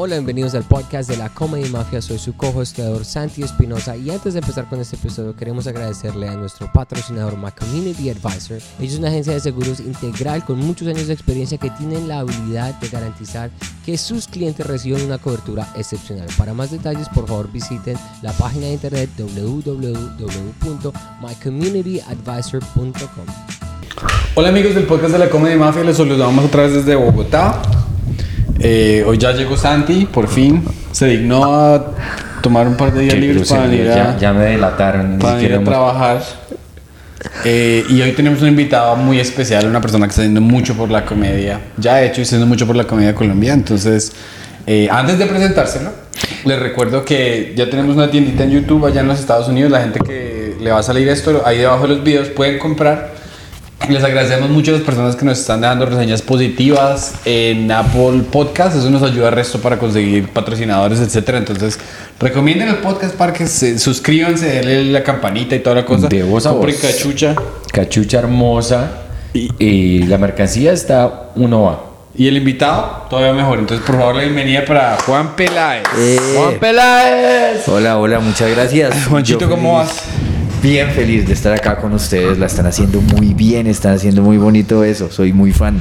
Hola, bienvenidos al podcast de la Comedy Mafia. Soy su co-hosteador Santi Espinosa y antes de empezar con este episodio queremos agradecerle a nuestro patrocinador My Community Advisor. Ellos es una agencia de seguros integral con muchos años de experiencia que tienen la habilidad de garantizar que sus clientes reciban una cobertura excepcional. Para más detalles, por favor visiten la página de internet www.mycommunityadvisor.com. Hola amigos del podcast de la Comedy Mafia, les saludamos otra vez desde Bogotá. Eh, hoy ya llegó Santi, por fin. Se dignó a tomar un par de días Qué libres para venir grosería, a, ya, ya me delataron. para siquiera a trabajar. Eh, y hoy tenemos un invitado muy especial, una persona que está haciendo mucho por la comedia. Ya he hecho y está haciendo mucho por la comedia colombiana. Entonces, eh, antes de presentárselo, les recuerdo que ya tenemos una tiendita en YouTube allá en los Estados Unidos. La gente que le va a salir esto, ahí debajo de los videos pueden comprar. Les agradecemos mucho a las personas que nos están dando reseñas positivas en Apple Podcast. Eso nos ayuda al resto para conseguir patrocinadores, etcétera. Entonces, recomienden el podcast para que se suscríbanse, denle la campanita y toda la cosa. De voz a voz. cachucha. Cachucha hermosa. Y- Y, la mercancía está uno va. Y el invitado, todavía mejor. Entonces, por favor, la bienvenida para Juan Peláez. Eh, ¡Juan Peláez! Hola, hola, muchas gracias. Juanchito, Yo ¿cómo feliz- vas? Bien feliz de estar acá con ustedes. La están haciendo muy bien, están haciendo muy bonito eso. Soy muy fan.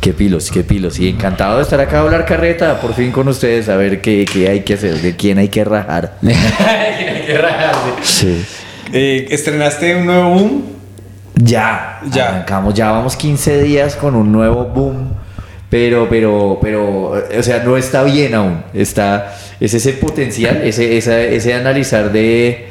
Qué pilos, qué pilos. Y encantado de estar acá a hablar carreta, por fin con ustedes, a ver qué, qué hay que hacer, de quién hay que rajar. Sí. Eh, estrenaste un nuevo boom. Ya, Ya. Arrancamos, ya vamos 15 días con un nuevo boom. Pero, pero, pero, o sea, no está bien aún. Está, es ese potencial, ese, esa- ese analizar de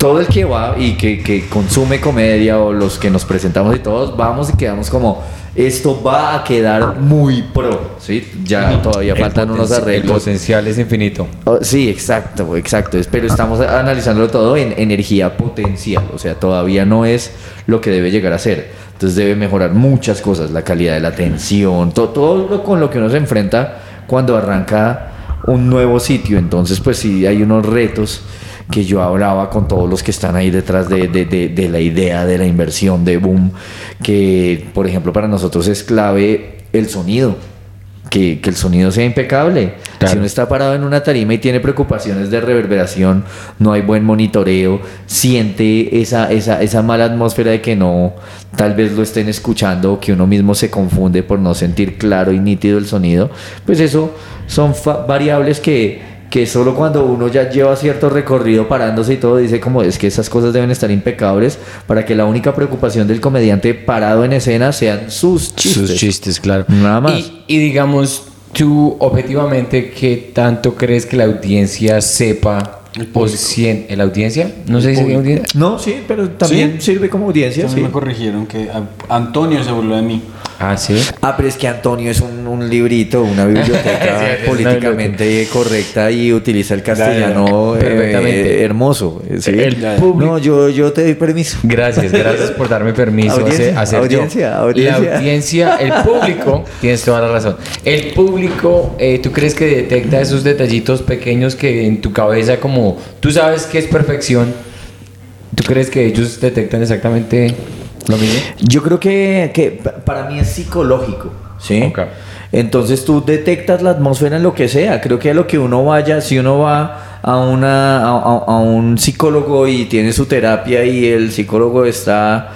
todo el que va y que, que consume comedia o los que nos presentamos y todos vamos y quedamos como esto va a quedar muy pro, ¿sí? Ya todavía El faltan unos potenci- El arreglos. potencial es infinito. Oh, sí, exacto, exacto. Es- Pero estamos analizándolo todo en energía potencial. O sea, todavía no es lo que debe llegar a ser. Entonces debe mejorar muchas cosas, la calidad de la atención, to- todo lo con lo que uno se enfrenta cuando arranca un nuevo sitio. Entonces, pues sí, hay unos retos que yo hablaba con todos los que están ahí detrás de, de- de- de la idea de la inversión de Boom, que por ejemplo para nosotros es clave el sonido, que, que el sonido sea impecable. Claro. Si uno está parado en una tarima y tiene preocupaciones de reverberación, no hay buen monitoreo, siente esa, esa, esa mala atmósfera de que no, tal vez lo estén escuchando o que uno mismo se confunde por no sentir claro y nítido el sonido, pues eso son variables que, que solo cuando uno ya lleva cierto recorrido parándose y todo dice como es que esas cosas deben estar impecables para que la única preocupación del comediante parado en escena sean sus chistes. Sus chistes, claro. Nada más. Y, y digamos, tú objetivamente, ¿qué tanto crees que la audiencia sepa? o sien- ¿La audiencia? ¿No se dice público. audiencia? No, sí, pero también sirve como audiencia. También sí. me corrigieron que Antonio se burló de mí. Ah, sí. Ah, pero es que Antonio es un, un librito, una biblioteca políticamente correcta y utiliza el castellano eh, Perfectamente. hermoso. ¿sí? El. No, yo, yo te doy permiso. Gracias, gracias por darme permiso Audiencia, a hacer audiencia, audiencia. La audiencia, el público, tienes toda la razón. El público, eh, ¿tú crees que detecta esos detallitos pequeños que en tu cabeza, como tú sabes que es perfección, ¿tú crees que ellos detectan exactamente lo mismo? Yo creo que, que pa- para mí es psicológico, ¿sí? Entonces tú detectas la atmósfera en lo que sea. Creo que a lo que uno vaya, si uno va a, una, a, a- a un psicólogo y tiene su terapia y el psicólogo está...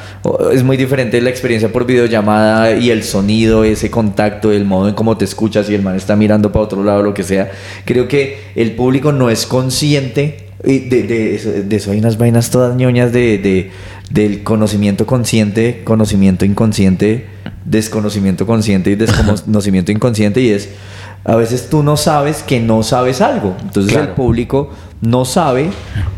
Es muy diferente la experiencia por videollamada y el sonido, ese contacto, el modo en cómo te escuchas y el man está mirando para otro lado, lo que sea. Creo que el público no es consciente y de, de eso, de eso hay unas vainas todas ñoñas de, de- del conocimiento consciente, conocimiento inconsciente, desconocimiento consciente y desconocimiento inconsciente y es a veces tú no sabes que no sabes algo. Entonces Claro. el público no sabe,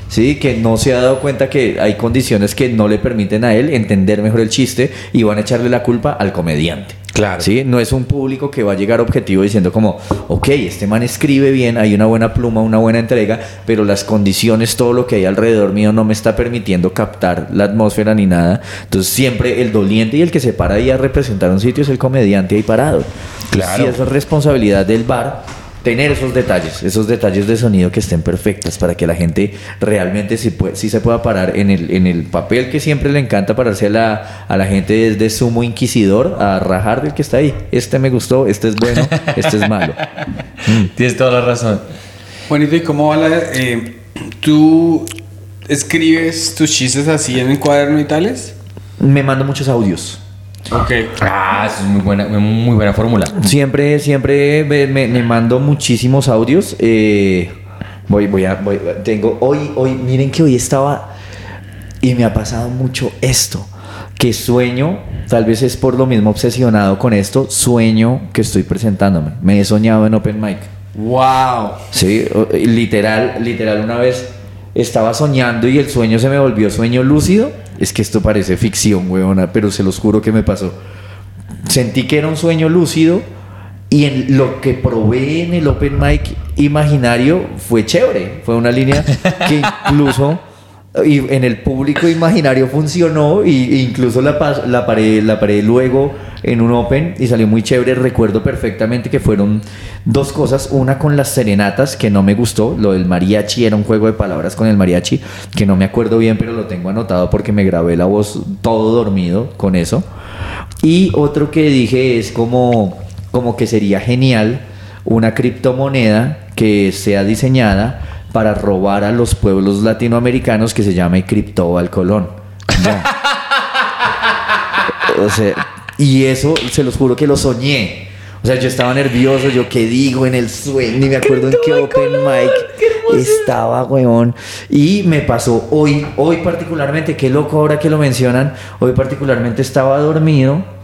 ¿sí? que no se ha dado cuenta que hay condiciones que no le permiten a él entender mejor el chiste y van a echarle la culpa al comediante. Claro. ¿sí? No es un público que va a llegar objetivo diciendo como, ok, este man escribe bien, hay una buena pluma, una buena entrega, pero las condiciones, todo lo que hay alrededor mío no me está permitiendo captar la atmósfera ni nada. Entonces siempre el doliente y el que se para ahí a representar un sitio es el comediante ahí parado. Claro. Sí es responsabilidad del bar tener esos detalles, esos detalles de sonido que estén perfectas para que la gente realmente sí, se pueda parar en el, en el papel que siempre le encanta pararse a la, a la gente desde sumo inquisidor a rajar del que está ahí. Este me gustó, este es bueno, este es malo. Tienes toda la razón. Bonito, ¿y cómo va la... eh, ¿Tú escribes tus chistes así en el cuaderno y tales? Me mando muchos audios. Ok. Ah, eso es muy buena, muy buena fórmula. Siempre, siempre me, me- me mando muchísimos audios. eh, voy, voy a, voy- tengo hoy, hoy, miren que hoy estaba y me ha pasado mucho esto. Que sueño, tal vez es por lo mismo obsesionado con esto, sueño que estoy presentándome. Me he soñado en Open Mic. Wow. Sí, literal, literal una vez estaba soñando y el sueño se me volvió sueño lúcido. Es que esto parece ficción, weona, pero se los juro que me pasó. Sentí que era un sueño lúcido y en lo que probé en el open mic imaginario fue chévere. Fue una línea que incluso y en el público imaginario funcionó y, e incluso la, la, paré, la paré luego en un open y salió muy chévere. Recuerdo perfectamente que fueron dos cosas. Una con las serenatas que no me gustó. Lo del mariachi era un juego de palabras con el mariachi que no me acuerdo bien, pero lo tengo anotado porque me grabé la voz todo dormido con eso. Y otro que dije es como, como que sería genial una criptomoneda que sea diseñada para robar a los pueblos latinoamericanos que se llame Cristóbal Colón. Ya. O sea, y eso se los juro que lo soñé. O sea, yo estaba nervioso, yo qué digo en el sueño, ni me acuerdo en qué open mic estaba, weón. Y me pasó hoy, hoy particularmente, qué loco ahora que lo mencionan, hoy particularmente estaba dormido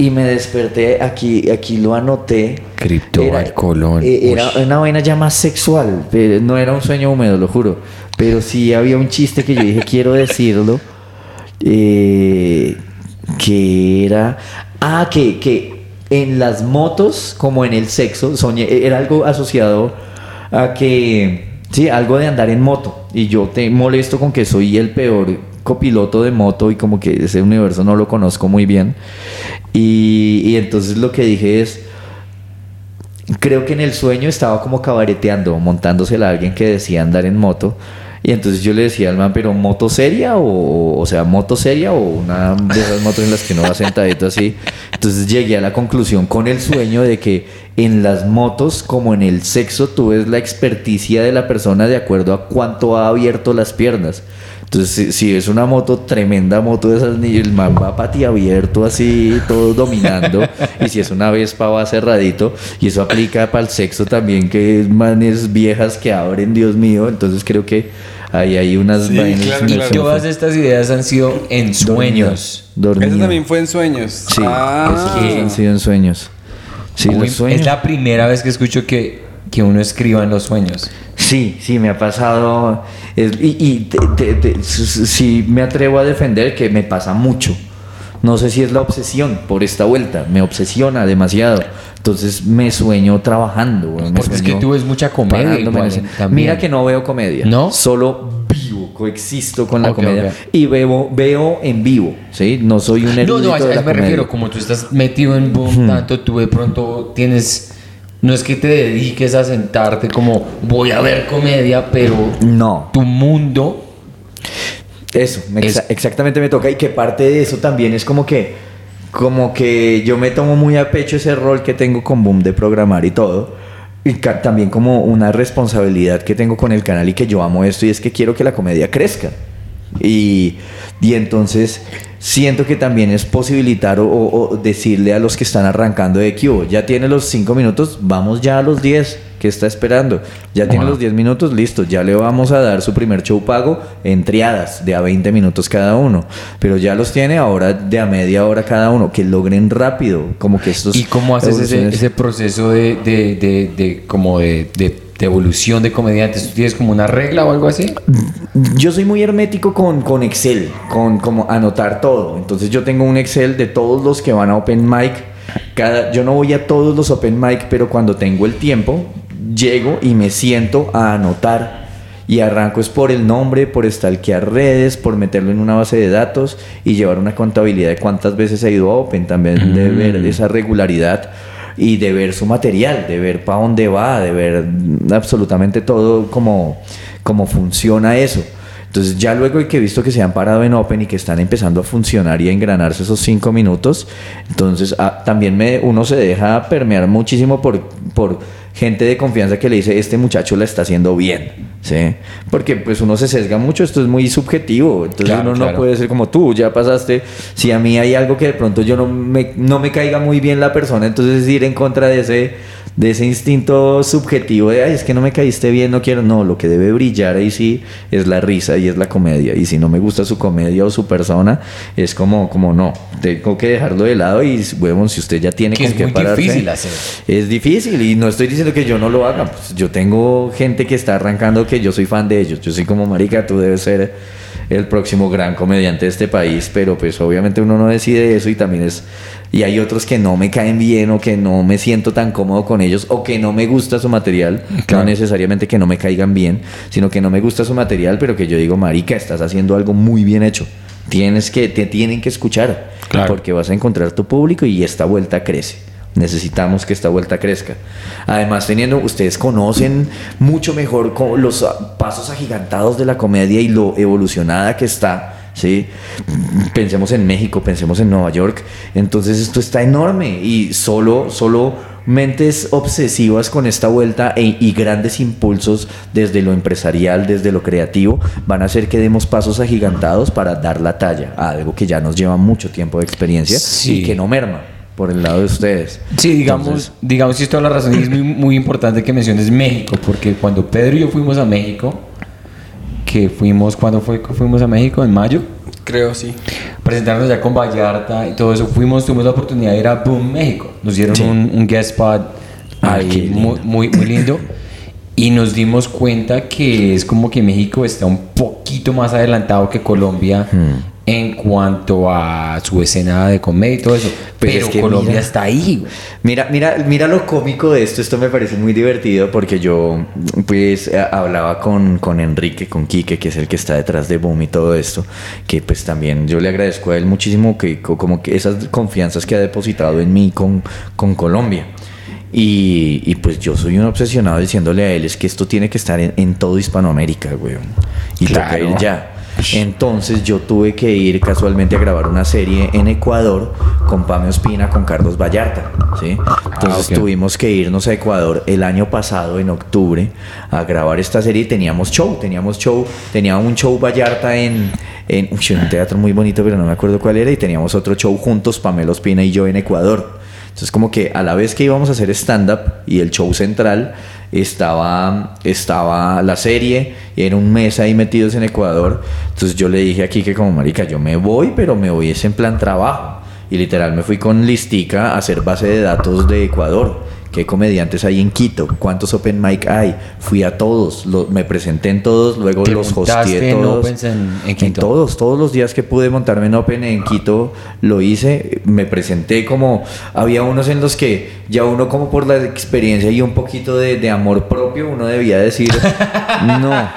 y me desperté, aquí, aquí lo anoté. Cristóbal Era- Colón. eh, Era Uy. una vaina ya más sexual, pero no era un sueño húmedo, lo juro. Pero sí había un chiste que yo dije, quiero decirlo. eh, que era. Ah, que, que en las motos, como en el sexo, soñé, era algo asociado a que. Sí, algo de andar en moto. Y yo te molesto con que soy el peor copiloto de moto y como que ese universo no lo conozco muy bien. Y, entonces lo que dije es, creo que en el sueño estaba como cabareteando, montándosela a alguien que decía andar en moto. Y entonces yo le decía al man, pero ¿moto seria? O, o sea, ¿moto seria? O una de esas motos en las que uno va sentadito así. Entonces llegué a la conclusión con el sueño de que en las motos, como en el sexo, tú ves la experticia de la persona de acuerdo a cuánto ha abierto las piernas. Entonces, si, si es una moto, tremenda moto de esas, ni el man va pati abierto así, todo dominando. y si es una Vespa, va cerradito. Y eso aplica para el sexo también, que es manes viejas que abren, Dios mío. Entonces, creo que ahí hay unas Sí, vainas claro, sueño. Todas estas ideas han sido en sueños. Eso también fue en sueños. Sí, Ah. esos han sido en sueños. Sí, Uy, los sueños. Es la primera vez que escucho que, que uno escriba en los sueños. Sí, sí, me ha pasado. es- y y te- te- te- sí me atrevo a defender que me pasa mucho. No sé si es la obsesión por esta vuelta. Me obsesiona demasiado. Entonces me sueño trabajando. me Porque es que sueño tú ves mucha comedia igual. Mira que no veo comedia. ¿No? Solo vivo, coexisto con la Ok, comedia. ok. Y veo, veo en vivo. ¿sí? No soy un No, no, a la me comedia. refiero. Como tú estás metido en boom tanto, tú de pronto tienes. No es que te dediques a sentarte como voy a ver comedia, pero No. tu mundo. Eso, me Es- exa- exactamente me toca y que parte de eso también es como que como que yo me tomo muy a pecho ese rol que tengo con Boom de programar y todo y también como una responsabilidad que tengo con el canal y que yo amo esto y es que quiero que la comedia crezca y, y entonces siento que también es posibilitar o, o- o decirle a los que están arrancando de que ya tiene los 5 minutos, vamos ya a los 10, que está esperando? Ya tiene los 10 minutos, listo, ya le vamos a dar su primer show pago en triadas de a 20 minutos cada uno, pero ya los tiene ahora de a media hora cada uno, que logren rápido, como que estos... ¿Y cómo haces ese, ese proceso de, de, de, de- como de, de- evolución de comediantes? ¿Tú tienes como una regla o algo así? Yo soy muy hermético con, con Excel, con como anotar todo. Entonces yo tengo un Excel de todos los que van a Open Mic. Cada, yo no voy a todos los Open Mic, pero cuando tengo el tiempo, llego y me siento a anotar. Y arranco es por el nombre, por stalkear redes, por meterlo en una base de datos y llevar una contabilidad de cuántas veces he ido a Open, también de ver esa regularidad. Y de ver su material, de ver para dónde va, de ver absolutamente todo cómo, cómo funciona eso. Entonces ya luego que he visto que se han parado en Open y que están empezando a funcionar y a engranarse esos cinco minutos, entonces ah, también uno se deja permear muchísimo por, por gente de confianza que le dice, este muchacho la está haciendo bien, ¿sí? Porque pues uno se sesga mucho, esto es muy subjetivo, entonces Claro, uno no claro. puede ser como tú, ya pasaste, si a mí hay algo que de pronto yo no me, no me caiga muy bien la persona, entonces ir en contra de ese de ese instinto subjetivo de, ay, es que no me caíste bien, no quiero, no, lo que debe brillar ahí sí es la risa y es la comedia, y si no me gusta su comedia o su persona, es como, como no, tengo que dejarlo de lado y, bueno, si usted ya tiene Que con es qué muy pararse, difícil hacer. es difícil y no estoy diciendo que yo no lo haga. Pues yo tengo gente que está arrancando que yo soy fan de ellos. Yo soy como marica, tú debes ser el próximo gran comediante de este país, pero pues obviamente uno no decide eso y también es y hay otros que no me caen bien o que no me siento tan cómodo con ellos o que no me gusta su material, Claro. no necesariamente que no me caigan bien, sino que no me gusta su material, pero que yo digo, marica, estás haciendo algo muy bien hecho. Tienes que te tienen que escuchar Claro. porque vas a encontrar tu público y esta vuelta crece. Necesitamos que esta vuelta crezca. Además, teniendo, ustedes conocen mucho mejor los pasos agigantados de la comedia y lo evolucionada que está. ¿Sí? Pensemos en México, pensemos en Nueva York. Entonces esto está enorme y solo, solo mentes obsesivas con esta vuelta e- y grandes impulsos desde lo empresarial, desde lo creativo, van a hacer que demos pasos agigantados para dar la talla a algo que ya nos lleva mucho tiempo de experiencia Sí. y que no merma por el lado de ustedes. Sí, digamos, Entonces- digamos si toda la razón es muy, muy importante que menciones México, porque cuando Pedro y yo fuimos a México, que fuimos, ¿cuándo fue que fuimos a México? ¿En mayo? Creo, sí. Presentarnos ya con Vallarta y todo eso, fuimos, tuvimos la oportunidad de ir a Boom, México. Nos dieron Sí. un, un guest spot Ah, ahí muy, muy lindo. Y nos dimos cuenta que es como que México está un poquito más adelantado que Colombia Hmm. En cuanto a su escena de comedia y todo eso. Pero es que Colombia mira- está ahí. Mira, mira, mira lo cómico de esto. Esto me parece muy divertido porque yo, pues, eh, hablaba con, con Enrique, con Quique, que es el que está detrás de Boom y todo esto. Que, pues, también yo le agradezco a él muchísimo que, co- como que esas confianzas que ha depositado en mí con, con Colombia. Y, y, pues yo soy un obsesionado diciéndole a él es que esto tiene que estar en, en todo Hispanoamérica, güey. Y toca Claro. ir ya. Entonces yo tuve que ir casualmente a grabar una serie en Ecuador con Pame Ospina, con Carlos Vallarta, ¿sí? Entonces ok. tuvimos que irnos a Ecuador el año pasado, en octubre, a grabar esta serie y teníamos show, teníamos show, tenía un show Vallarta en, en un teatro muy bonito, pero no me acuerdo cuál era, y teníamos otro show juntos, Pamela Ospina y yo en Ecuador. Entonces como que a la vez que íbamos a hacer stand-up y el show central, estaba, estaba la serie, y era un mes ahí metidos en Ecuador. Entonces yo le dije aquí que como marica, yo me voy, pero me voy es en plan trabajo. Y literal me fui con Listica a hacer base de datos de Ecuador. ¿Qué comediantes hay en Quito? ¿Cuántos open mic hay? Fui a todos, lo- me presenté en todos, luego ¿Te los hosteé en todos. opens en- en Quito? todos, todos los días que pude montarme en Open en Quito lo hice, me presenté como, había unos en los que ya uno como por la experiencia y un poquito de, de amor propio, uno debía decir, no,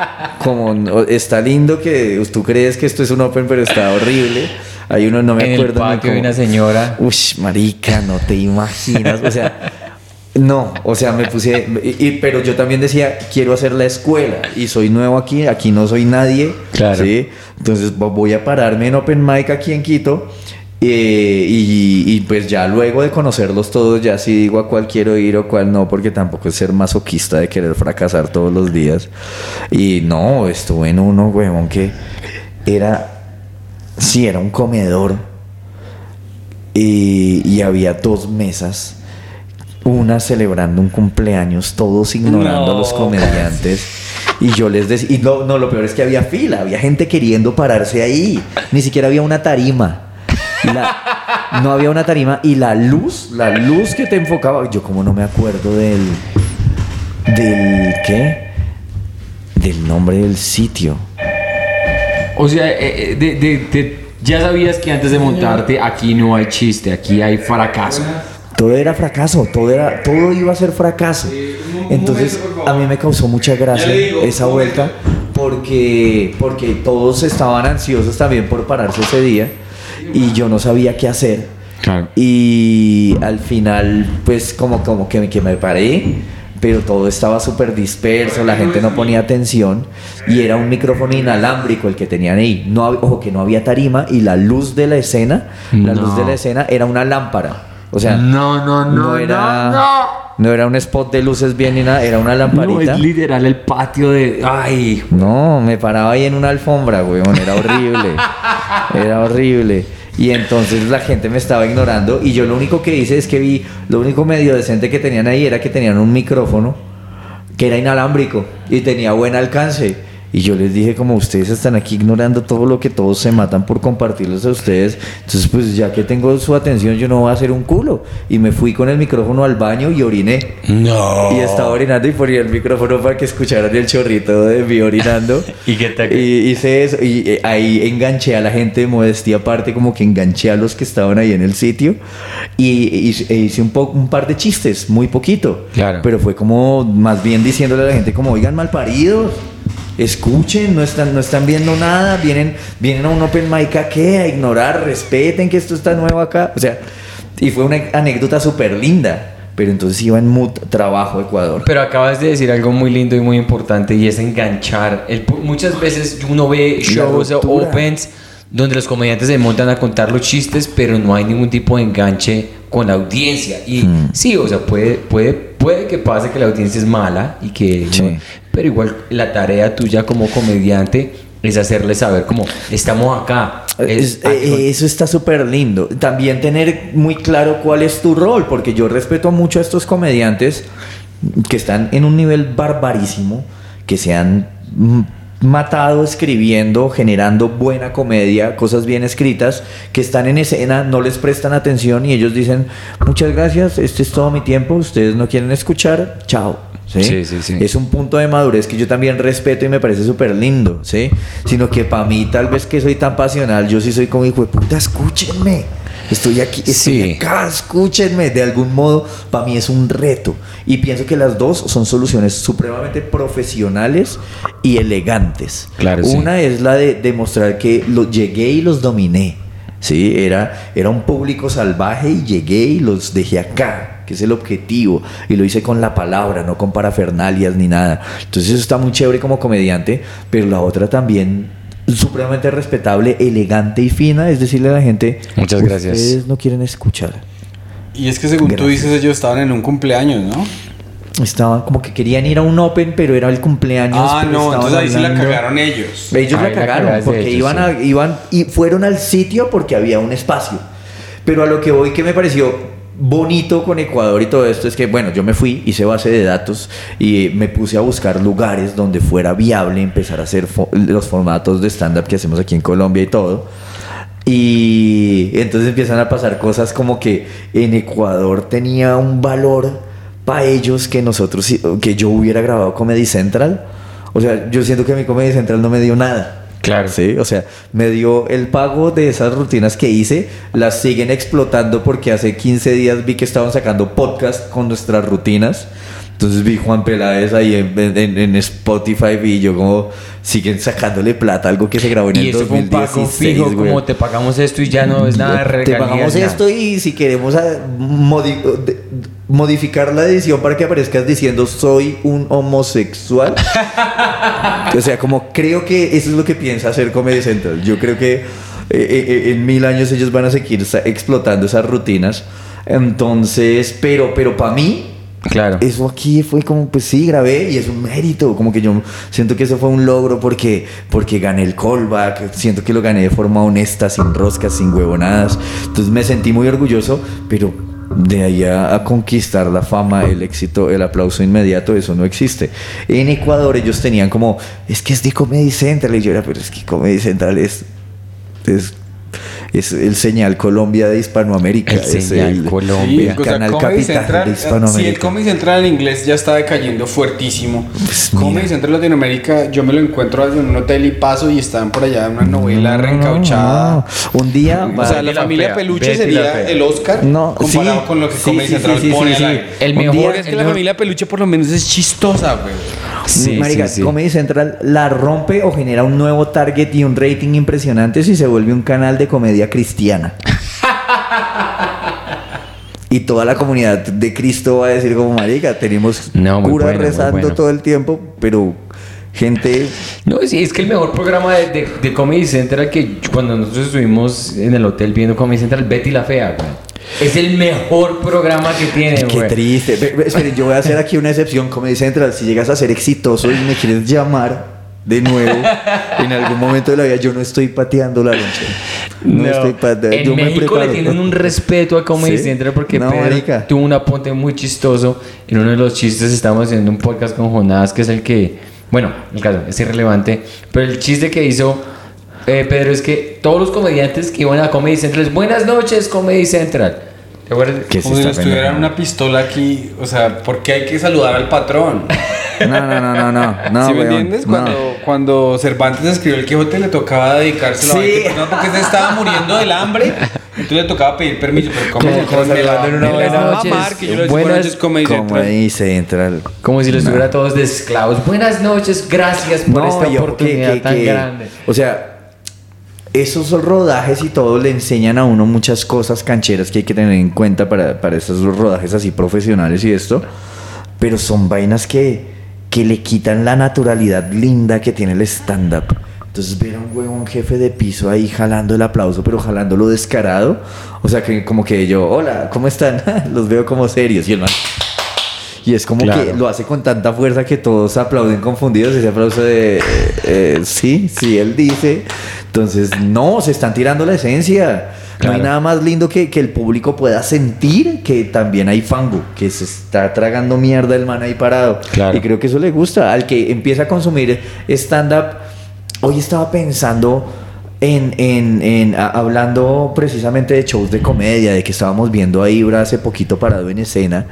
como no, está lindo que tú crees que esto es un Open pero está horrible. Hay uno, no me en el acuerdo. patio una señora. Uy, marica, no te imaginas. O sea, no, o sea, me puse. y- y- pero yo también decía, quiero hacer la escuela y soy nuevo aquí, aquí no soy nadie. Claro. ¿sí? Entonces vo- voy a pararme en Open Mic aquí en Quito. eh, y, y pues ya luego de conocerlos todos, ya sí digo a cuál quiero ir o cuál no, porque tampoco es ser masoquista de querer fracasar todos los días. Y no, estuve en uno, huevón, que era. Sí, era un comedor y, y había dos mesas, una celebrando un cumpleaños, todos ignorando a los comediantes. Y yo les decía, y no, no, lo peor es que había fila, había gente queriendo pararse ahí, ni siquiera había una tarima. La- no había una tarima y la luz, la luz que te enfocaba, yo como no me acuerdo del, del, ¿qué? Del nombre del sitio. O sea, eh, eh, de- de- de- ya sabías que antes de montarte aquí no hay chiste, aquí hay fracaso. Todo era fracaso, todo era, todo iba a ser fracaso. Entonces a mí me causó mucha gracia esa vuelta porque, porque todos estaban ansiosos también por pararse ese día y yo no sabía qué hacer. Claro. Y al final, pues como, como que, que me paré, pero todo estaba súper disperso, la gente no ponía atención y era un micrófono inalámbrico el que tenían ahí. No, ojo, que no había tarima y la luz de la escena, la luz No. de la escena era una lámpara. O sea, No, no, no, era, no, no era un spot de luces bien ni nada, era una No, lamparita. es literal el patio de. Ay, No, me paraba ahí en una alfombra, weón, era horrible. era horrible. Y entonces la gente me estaba ignorando y yo lo único que hice es que vi, lo único medio decente que tenían ahí era que tenían un micrófono que era inalámbrico y tenía buen alcance. Y yo les dije, como ustedes están aquí ignorando todo lo que todos se matan por compartirles a ustedes, entonces pues ya que tengo su atención yo no voy a hacer un culo. Y me fui con el micrófono al baño y oriné. No. Y estaba orinando y ponía el micrófono para que escucharan el chorrito de mí orinando. ¿Y qué tal? Y hice eso. Y eh, ahí enganché a la gente de modestia aparte, como que enganché a los que estaban ahí en el sitio. Y hice, e hice un, po- un par de chistes, muy poquito. Claro. Pero fue como más bien diciéndole a la gente como, oigan, malparidos. Escuchen, no están, no están viendo nada, vienen, vienen a un open mic a qué, a ignorar, respeten que esto está nuevo acá. O sea, y fue una anécdota súper linda. Pero entonces iba en mood trabajo Ecuador. Pero acabas de decir algo muy lindo y muy importante y es enganchar. El muchas veces uno ve shows o opens donde los comediantes se montan a contar los chistes, pero no hay ningún tipo de enganche con la audiencia. Y Hmm. sí, o sea, puede, puede, puede que pase que la audiencia es mala y que... Sí. no- pero igual la tarea tuya como comediante es hacerle saber como estamos acá. Es- Es- eh, eso está súper lindo. También tener muy claro cuál es tu rol, porque yo respeto mucho a estos comediantes que están en un nivel barbarísimo, que se han mm, matado escribiendo, generando buena comedia, cosas bien escritas, que están en escena, no les prestan atención y ellos dicen, muchas gracias, este es todo mi tiempo, ustedes no quieren escuchar, chao. ¿sí? Sí, sí, sí. Es un punto de madurez que yo también respeto y me parece súper lindo, ¿sí? Sino que para mí, tal vez que soy tan pasional, yo sí soy como hijo de puta, escúchenme. Estoy aquí, estoy Sí. acá, escúchenme. De algún modo, para mí es un reto. Y pienso que las dos son soluciones supremamente profesionales y elegantes. Claro, sí. Una es la de demostrar que lo, llegué y los dominé. Sí, era, era un público salvaje y llegué y los dejé acá, que es el objetivo. Y lo hice con la palabra, no con parafernalias ni nada. Entonces eso está muy chévere como comediante, pero la otra también supremamente respetable, elegante y fina, es decirle a la gente, Muchas gracias. Ustedes no quieren escuchar. Y es que según tú dices, ellos estaban en un cumpleaños, ¿no? Estaban como que querían ir a un open, pero era el cumpleaños. ah, no, entonces ahí sí la cagaron ellos. Ellos Ahí la cagaron porque ellos, iban, a, iban y fueron al sitio porque había un espacio. Pero a lo que voy que me pareció bonito con Ecuador y todo esto es que, bueno, yo me fui, hice base de datos y me puse a buscar lugares donde fuera viable empezar a hacer los formatos de stand-up que hacemos aquí en Colombia y todo. Y entonces empiezan a pasar cosas como que en Ecuador tenía un valor para ellos que nosotros, que yo hubiera grabado Comedy Central. O sea, yo siento que mi Comedy Central no me dio nada. Claro. Sí, o sea, me dio el pago de esas rutinas que hice, las siguen explotando porque hace 15 días vi que estaban sacando podcast con nuestras rutinas. Entonces vi Juan Peláez ahí en, en- en Spotify y yo como siguen sacándole plata, algo que se grabó en Y el eso fue un 2016. pago fijo, güey. como te pagamos esto y ya no es nada de Te pagamos esto y si queremos ah, modi- modificar la edición para que aparezcas diciendo soy un homosexual. o sea, como creo que eso es lo que piensa hacer Comedy Central. Yo creo que eh, eh, en mil años ellos van a seguir explotando esas rutinas. Entonces, pero, pero para mí, Claro. eso aquí fue como, pues sí, grabé y es un mérito. Como que yo siento que eso fue un logro porque, porque gané el callback. Siento que lo gané de forma honesta, sin roscas, sin huevonadas. Entonces me sentí muy orgulloso, pero de ahí a, conquistar la fama, el éxito, el aplauso inmediato, eso no existe. En Ecuador ellos tenían como, es que es de Comedy Central. Y yo era, pero es que Comedy Central es es el señal Colombia de Hispanoamérica. El es señal Colombia. Sí, el o sea, canal capital Central, de eh, si Hispanoamérica. el Comedy Central en inglés ya está decayendo fuertísimo. Pues Comedy. Central Latinoamérica, yo me lo encuentro en un hotel y paso y están por allá en una novela reencauchada. No, Un día O va- sea, la familia Fea, Peluche sería el Oscar No, comparado sí, con lo que Comedy sí, Central sí, pone. El mejor día- Es que la familia Peluche por lo menos es chistosa, güey. Sí, Marica, sí, sí. Comedy Central la rompe o genera un nuevo target y un rating impresionante si se vuelve un canal de comedia cristiana. Y toda la comunidad de Cristo va a decir como marica, tenemos No, curas bueno, rezando bueno. todo el tiempo, pero gente No, sí, es que el mejor programa de, de, de Comedy Central que cuando nosotros estuvimos en el hotel viendo Comedy Central, Betty la Fea, güey. Es el mejor programa que tiene, Qué güey. triste. Ve- ve, Esperen, yo voy a hacer aquí una excepción. Como dice Central, si llegas a ser exitoso y me quieres llamar de nuevo en algún momento de la vida, yo no estoy pateando la loncha. No, estoy pateando. En yo me México le preparo. tienen un respeto a Comedy ¿Sí? Central porque No, Pedro marica. tuvo un apunte muy chistoso. En uno de los chistes estábamos haciendo un podcast con Jonás, que es el que, bueno, el caso es irrelevante, pero el chiste que hizo eh, Pedro es que todos los comediantes que iban a Comedy Central es buenas noches Comedy Central. ¿Te acuerdas? ¿Qué es Como si esta nos tuvieran una pistola aquí. O sea, ¿por qué hay que saludar al patrón? No, no, no, no, no. no ¿Sí me weón, entiendes? no. Cuando, cuando Cervantes escribió el Quijote le tocaba dedicárselo Sí. a no, porque se estaba muriendo del hambre. Entonces le tocaba pedir permiso. Pero ¿cómo Como- en una buena decía buenas- buenas noches Comedy Central. Comedy Central. Como si los tuviera todos de esclavos. Buenas noches, gracias por esta yo- oportunidad que- tan que- grande. O sea, esos rodajes y todo le enseñan a uno muchas cosas cancheras que hay que tener en cuenta para, para estos rodajes así profesionales y esto. Pero son vainas que, que le quitan la naturalidad linda que tiene el stand-up. Entonces ver a un huevón jefe de piso ahí jalando el aplauso, pero jalándolo descarado. O sea, que como que yo, hola, ¿cómo están? Los veo como serios. Y el man... Y es como Claro. que lo hace con tanta fuerza que todos aplauden confundidos. Ese aplauso de, eh, eh, sí, sí, él dice. Entonces, no, se están tirando la esencia. No hay Claro. nada más lindo que, que el público pueda sentir que también hay fango, que se está tragando mierda el man ahí parado. Claro. Y creo que eso le gusta. Al que empieza a consumir stand-up, hoy estaba pensando en, en- en- a- hablando precisamente de shows de comedia, de que estábamos viendo a Ibra hace poquito parado en escena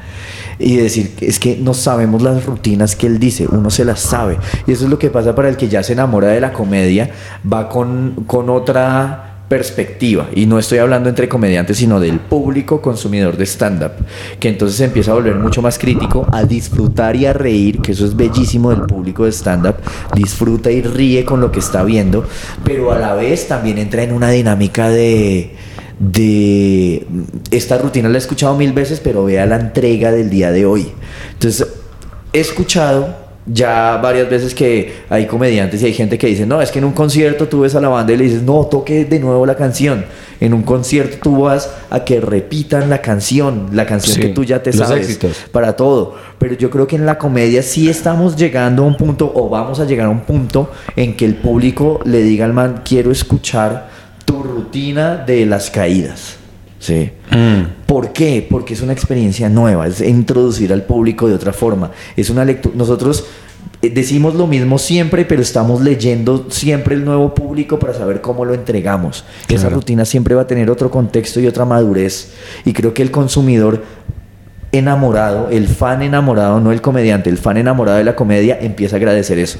y decir es que no sabemos las rutinas que él dice, uno se las sabe. Y eso es lo que pasa para el que ya se enamora de la comedia, va con, con otra perspectiva y no estoy hablando entre comediantes sino del público consumidor de stand-up que entonces empieza a volver mucho más crítico a disfrutar y a reír que eso es bellísimo del público de stand-up disfruta y ríe con lo que está viendo pero a la vez también entra en una dinámica de de esta rutina la he escuchado mil veces pero vea la entrega del día de hoy entonces he escuchado ya varias veces que hay comediantes y hay gente que dice, no, es que en un concierto tú ves a la banda y le dices, no, toque de nuevo la canción. En un concierto tú vas a que repitan la canción, la canción Sí, que tú ya te sabes éxitos. para todo. Pero yo creo que en la comedia sí estamos llegando a un punto o vamos a llegar a un punto en que el público le diga al man, quiero escuchar tu rutina de las caídas. Sí. ¿Por qué? Porque es una experiencia nueva, es introducir al público de otra forma. Es una lectura. Nosotros eh, decimos lo mismo siempre, pero estamos leyendo siempre el nuevo público para saber cómo lo entregamos. Esa rutina siempre va a tener otro contexto y otra madurez. Y creo que el consumidor enamorado, el fan enamorado, no el comediante, el fan enamorado de la comedia empieza a agradecer eso.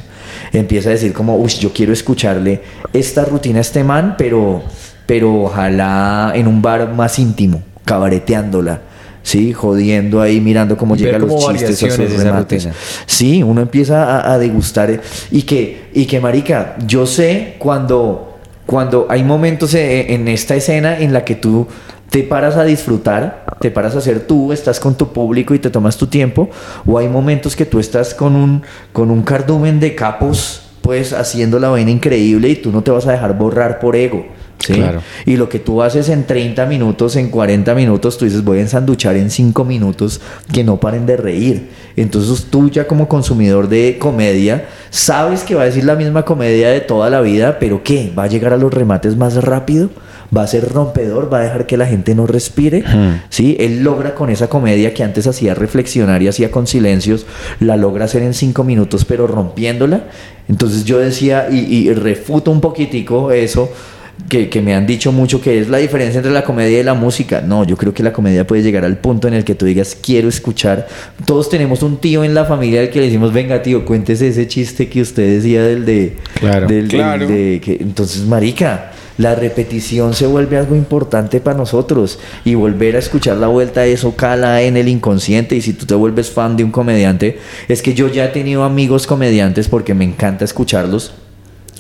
Empieza a decir como, uy, yo quiero escucharle esta rutina a este man, pero, pero ojalá en un bar más íntimo, cabareteándola. Sí, jodiendo ahí, mirando cómo llegan los chistes a sus remates. Sí, uno empieza a, a degustar eh, y que, y que marica, yo sé cuando, cuando hay momentos eh, en esta escena en la que tú te paras a disfrutar, te paras a ser tú, estás con tu público y te tomas tu tiempo, o hay momentos que tú estás con un, con un cardumen de capos, pues haciendo la vaina increíble y tú no te vas a dejar borrar por ego. ¿sí? Claro. Y lo que tú haces en 30 minutos, en 40 minutos, tú dices, voy a ensanduchar en 5 minutos que no paren de reír. Entonces tú ya como consumidor de comedia, sabes que va a decir la misma comedia de toda la vida, pero ¿qué? ¿Va a llegar a los remates más rápido? ¿Va a ser rompedor? ¿Va a dejar que la gente no respire? ¿Sí? Él logra con esa comedia que antes hacía reflexionar y hacía con silencios, la logra hacer en 5 minutos, pero rompiéndola. Entonces yo decía, y, y refuto un poquitico eso, que, que me han dicho mucho que es la diferencia entre la comedia y la música. No, yo creo que la comedia puede llegar al punto en el que tú digas, quiero escuchar. Todos tenemos un tío en la familia al que le decimos, venga tío, cuéntese ese chiste que usted decía del de... Claro. del- del Claro. de que, entonces, marica, la repetición se vuelve algo importante para nosotros y volver a escuchar la vuelta eso cala en el inconsciente y si tú te vuelves fan de un comediante, es que yo ya he tenido amigos comediantes porque me encanta escucharlos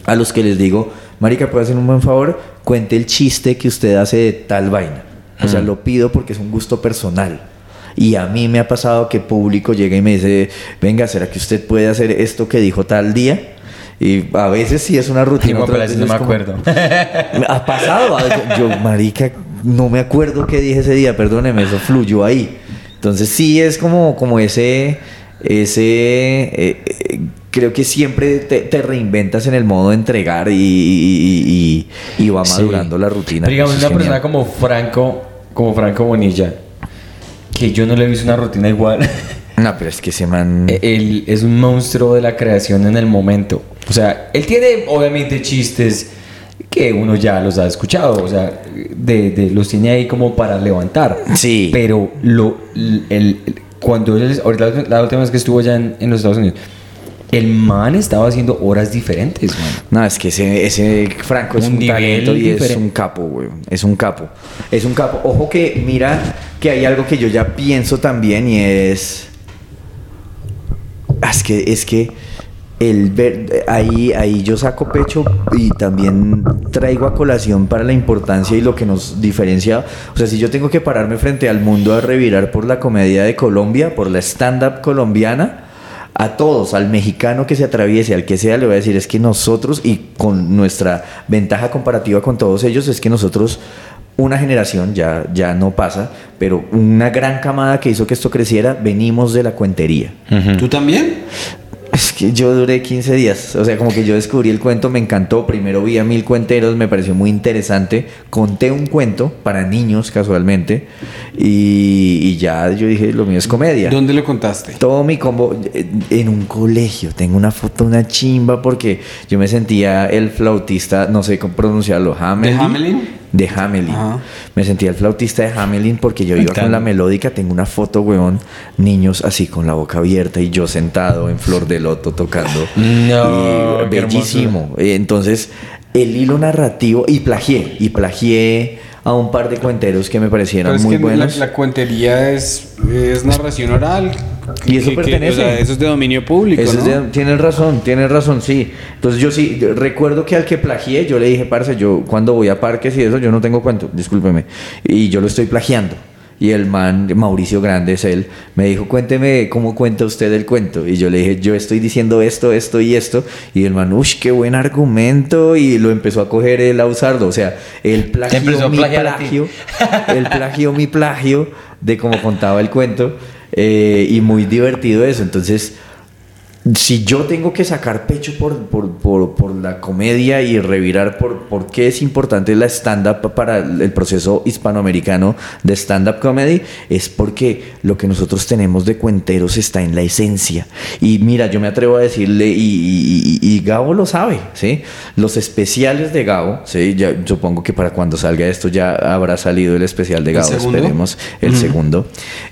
a los que les digo, marica, ¿puede hacer un buen favor? Cuente el chiste que usted hace de tal vaina. O sea, lo pido porque es un gusto personal. Y a mí me ha pasado que público llega y me dice, venga, ¿será que usted puede hacer esto que dijo tal día? Y a veces sí es una rutina. Tipo, otras pero a veces no me como- acuerdo. ha pasado. Yo, marica, no me acuerdo qué dije ese día, perdóneme, eso fluyó ahí. Entonces sí es como, como ese, ese, eh, eh, creo que siempre te, te reinventas en el modo de entregar y, y- y- y va Sí. madurando la rutina. Pero digamos, una persona como Franco, como Franco Bonilla, que yo no le he visto una rutina igual. No, pero es que ese man... él es un monstruo de la creación en el momento. O sea, él tiene obviamente chistes que uno ya los ha escuchado, o sea, de, de- los tiene ahí como para levantar. Sí. Pero lo, el, el- cuando él, ahorita la, la última vez que estuvo allá en, en los Estados Unidos, el man estaba haciendo horas diferentes, man. No, es que ese, ese Franco es Un un, talento y es diferente. un capo, güey. Es un capo. Es un capo. Ojo que mira que hay algo que yo ya pienso también y es... Es que, es que el ver, ahí, ahí yo saco pecho y también traigo a colación para la importancia y lo que nos diferencia. O sea, si yo tengo que pararme frente al mundo a revirar por la comedia de Colombia, por la stand-up colombiana, a todos, al mexicano que se atraviese, al que sea, le voy a decir es que nosotros, y con nuestra ventaja comparativa con todos ellos, es que nosotros, una generación, ya, ya no pasa, pero una gran camada que hizo que esto creciera, venimos de la cuentería. ¿Tú también? Es que yo duré 15 días, o sea, como que yo descubrí el cuento, me encantó, primero vi a mil cuenteros, me pareció muy interesante, conté un cuento para niños casualmente y, y ya yo dije, lo mío es comedia. ¿Dónde lo contaste? Todo mi combo eh, en un colegio. Tengo una foto, una chimba, porque yo me sentía el flautista, no sé cómo pronunciarlo, Hamelin. ¿De Hamelin? De Hamelin. Ajá. Me sentía el flautista de Hamelin porque yo iba con la melódica. Tengo una foto, weón, niños así con la boca abierta y yo sentado en flor de loto tocando. No, Y bellísimo. Entonces, el hilo narrativo, y plagié, y plagié a un par de cuenteros que me parecieron Pero es muy que buenos. La, la cuentería es, es narración oral. Y eso Que- que- pertenece. o sea, eso es de dominio público, Eso ¿no? es de- tienes razón, tienes razón, sí. Entonces yo sí, yo recuerdo que al que plagié, yo le dije, parce, yo cuando voy a parques y eso, yo no tengo cuento, discúlpeme. Y yo lo estoy plagiando. Y el man, Mauricio Grande es él, me dijo, cuénteme cómo cuenta usted el cuento. Y yo le dije, yo estoy diciendo esto, esto y esto. Y el man, uff, qué buen argumento. Y lo empezó a coger él a usarlo. O sea, él plagió mi plagio. él plagió mi plagio de cómo contaba el cuento. Eh, y muy divertido eso. Entonces, si yo tengo que sacar pecho por, por, por, por la comedia y revirar por, por qué es importante la stand-up para el proceso hispanoamericano de stand-up comedy, es porque lo que nosotros tenemos de cuenteros está en la esencia. Y mira, yo me atrevo a decirle, y, y- y- y Gabo lo sabe, ¿sí? Los especiales de Gabo, ¿sí? Ya, supongo que para cuando salga esto ya habrá salido el especial de ¿El Gabo, esperemos, el segundo.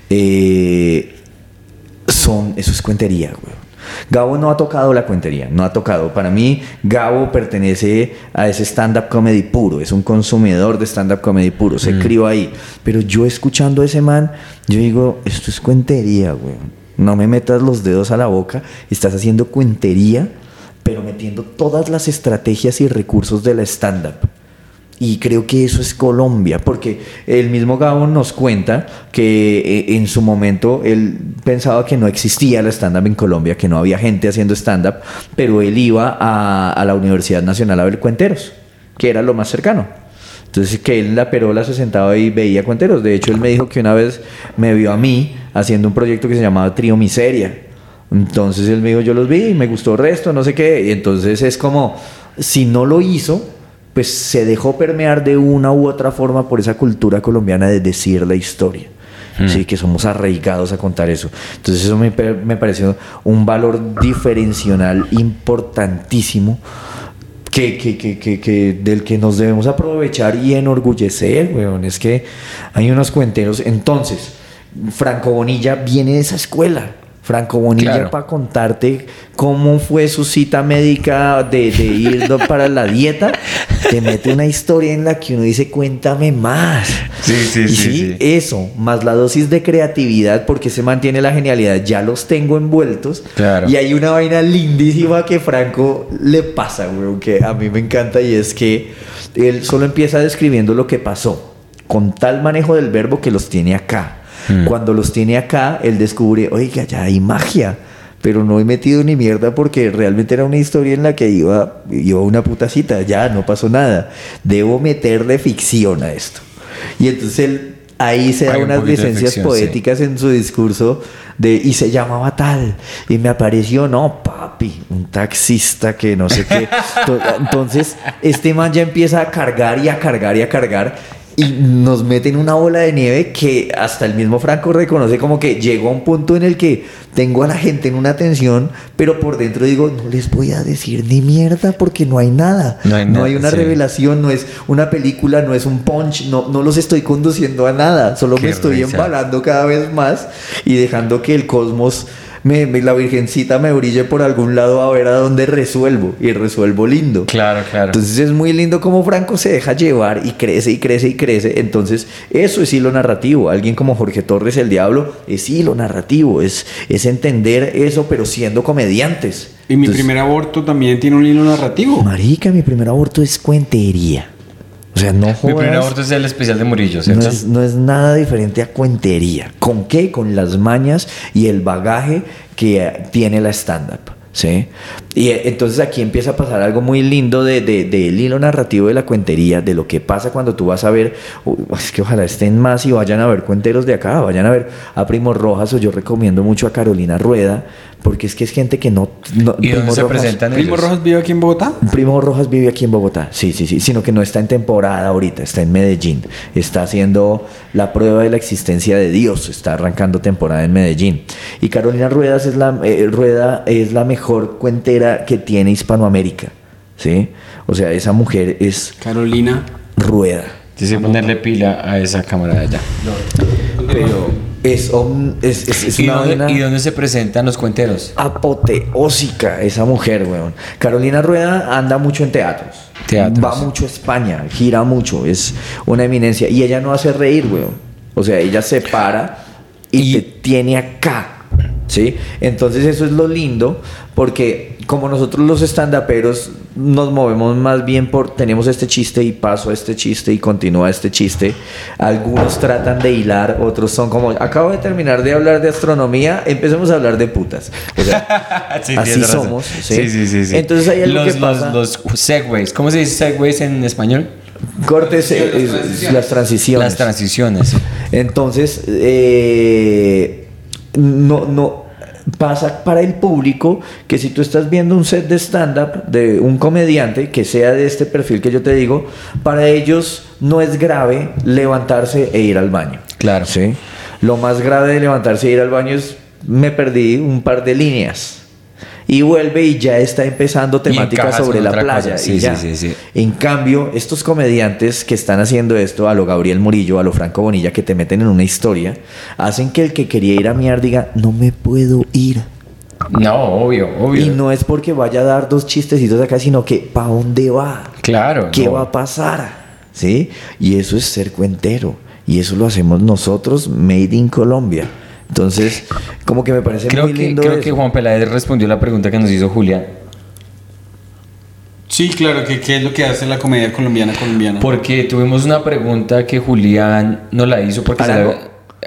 Eh, son, eso es cuentería, güey. Gabo no ha tocado la cuentería, no ha tocado. Para mí, Gabo pertenece a ese stand-up comedy puro, es un consumidor de stand-up comedy puro, se crió ahí. Pero yo escuchando a ese man, yo digo, esto es cuentería, güey. No me metas los dedos a la boca, estás haciendo cuentería, pero metiendo todas las estrategias y recursos de la stand-up. Y creo que eso es Colombia, porque el mismo Gabo nos cuenta que eh, en su momento él pensaba que no existía la stand-up en Colombia, que no había gente haciendo stand-up, pero él iba a, a la Universidad Nacional a ver cuenteros, que era lo más cercano. Entonces que él en la perola se sentaba y veía cuenteros. De hecho, él me dijo que una vez me vio a mí haciendo un proyecto que se llamaba Trío Miseria. Entonces él me dijo, yo los vi y me gustó el resto, no sé qué. Y entonces es como, si no lo hizo, pues se dejó permear de una u otra forma por esa cultura colombiana de decir la historia. Sí, que somos arraigados a contar eso. Entonces eso me, me pareció un valor diferencial importantísimo que, que, que, que, que del que nos debemos aprovechar y enorgullecer, weón. Es que hay unos cuenteros. Entonces, Franco Bonilla viene de esa escuela. Franco Bonilla Claro. para contarte cómo fue su cita médica de, de ir para la dieta, te mete una historia en la que uno dice, cuéntame más. Sí, sí, Y sí, eso, más la dosis de creatividad, porque se mantiene la genialidad, ya los tengo envueltos. Claro. Y hay una vaina lindísima que Franco le pasa, weón, que a mí me encanta y es que él solo empieza describiendo lo que pasó. con tal manejo del verbo que los tiene acá. Cuando los tiene acá, él descubre, oiga, ya hay magia. Pero no he metido ni mierda porque realmente era una historia en la que iba, iba una puta cita, ya no pasó nada. Debo meterle ficción a esto. Y entonces él ahí se da Hay un unas de licencias ficción, sí. poéticas en su discurso de y se llamaba tal y me apareció no papi un taxista que no sé qué To- entonces este man ya empieza a cargar y a cargar y a cargar y nos mete en una bola de nieve que hasta el mismo Franco reconoce como que llegó a un punto en el que tengo a la gente en una tensión, pero por dentro digo, no les voy a decir ni mierda porque no hay nada. No hay no nada, hay una sí. revelación, no es una película, no es un punch, no, no los estoy conduciendo a nada, solo Qué me estoy risa. embalando cada vez más y dejando que el cosmos, me, me- la virgencita me brille por algún lado a ver a dónde resuelvo y resuelvo lindo. Claro, claro. Entonces es muy lindo como Franco se deja llevar y crece y crece y crece. Entonces eso es hilo narrativo. Alguien como Jorge Torres el Diablo es hilo narrativo, es, es entender eso pero siendo comediantes. Y mi Entonces, primer aborto también tiene un hilo narrativo. Marica, mi primer aborto es cuentería. O sea, no Mi primer aborto es el especial de Murillo, ¿cierto? No es, no es nada diferente a cuentería. ¿Con qué? Con las mañas y el bagaje que tiene la stand-up. ¿sí? Y eh, entonces aquí empieza a pasar algo muy lindo de, de- del hilo narrativo de la cuentería, de lo que pasa cuando tú vas a ver, es que ojalá estén más y vayan a ver cuenteros de acá, vayan a ver a Primo Rojas o yo recomiendo mucho a Carolina Rueda, porque es que es gente que no... no- ¿Y dónde Primo se Rojas- presentan ¿Primo ellos? Rojas vive aquí en Bogotá? Primo Rojas vive aquí en Bogotá, sí, sí, sí, sino que no está en temporada ahorita, está en Medellín, está haciendo la prueba de la existencia de Dios, está arrancando temporada en Medellín. Y Carolina Ruedas es la, eh, Rueda es la mejor cuentera que tiene Hispanoamérica, ¿sí? O sea, esa mujer es Carolina. Rueda, que ponerle pila a esa cámara de allá. Es, om- es, es, es ¿Y, una dónde, y dónde se presentan los cuenteros? apoteósica esa mujer, weón. Carolina Rueda anda mucho en teatros. Teatros. Va mucho a España, gira mucho, es una eminencia. Y ella no hace reír, weón. O sea, ella se para y, Y- te tiene acá. ¿Sí? Entonces eso es lo lindo porque como nosotros los estandaperos nos movemos más bien por tenemos este chiste y paso a este chiste y continúa este chiste, algunos tratan de hilar, otros son como acabo de terminar de hablar de astronomía, empecemos a hablar de putas. O sea, Sí, así somos. ¿sí? Sí. Entonces hay algo los, que pasa. Los, los segways. ¿Cómo se dice segways en español? Cortes, eh, las transiciones. Las transiciones. Entonces, eh, no, no pasa para el público que si tú estás viendo un set de stand-up de un comediante que sea de este perfil que yo te digo, para ellos no es grave levantarse e ir al baño. Claro. ¿sí? Lo más grave de levantarse e ir al baño es me perdí un par de líneas. Y vuelve y ya está empezando temática encajas sobre la playa. cosa. y Sí, ya. sí, sí, sí. En cambio, estos comediantes que están haciendo esto, a lo Gabriel Murillo, a lo Franco Bonilla, que te meten en una historia, hacen que el que quería ir a miar diga, no me puedo ir. No, obvio, obvio. Y no es porque vaya a dar dos chistecitos acá, sino que ¿para dónde va? Claro. ¿Qué no. va a pasar? ¿Sí? Y eso es ser cuentero. Y eso lo hacemos nosotros, made in Colombia. Entonces, como que me parece Creo, muy que, lindo creo eso. que Juan Peláez respondió la pregunta que nos hizo Julián. Sí, claro, que qué es lo que hace la comedia colombiana colombiana. Porque tuvimos una pregunta que Julián nos la hizo porque se la- ¿Arango?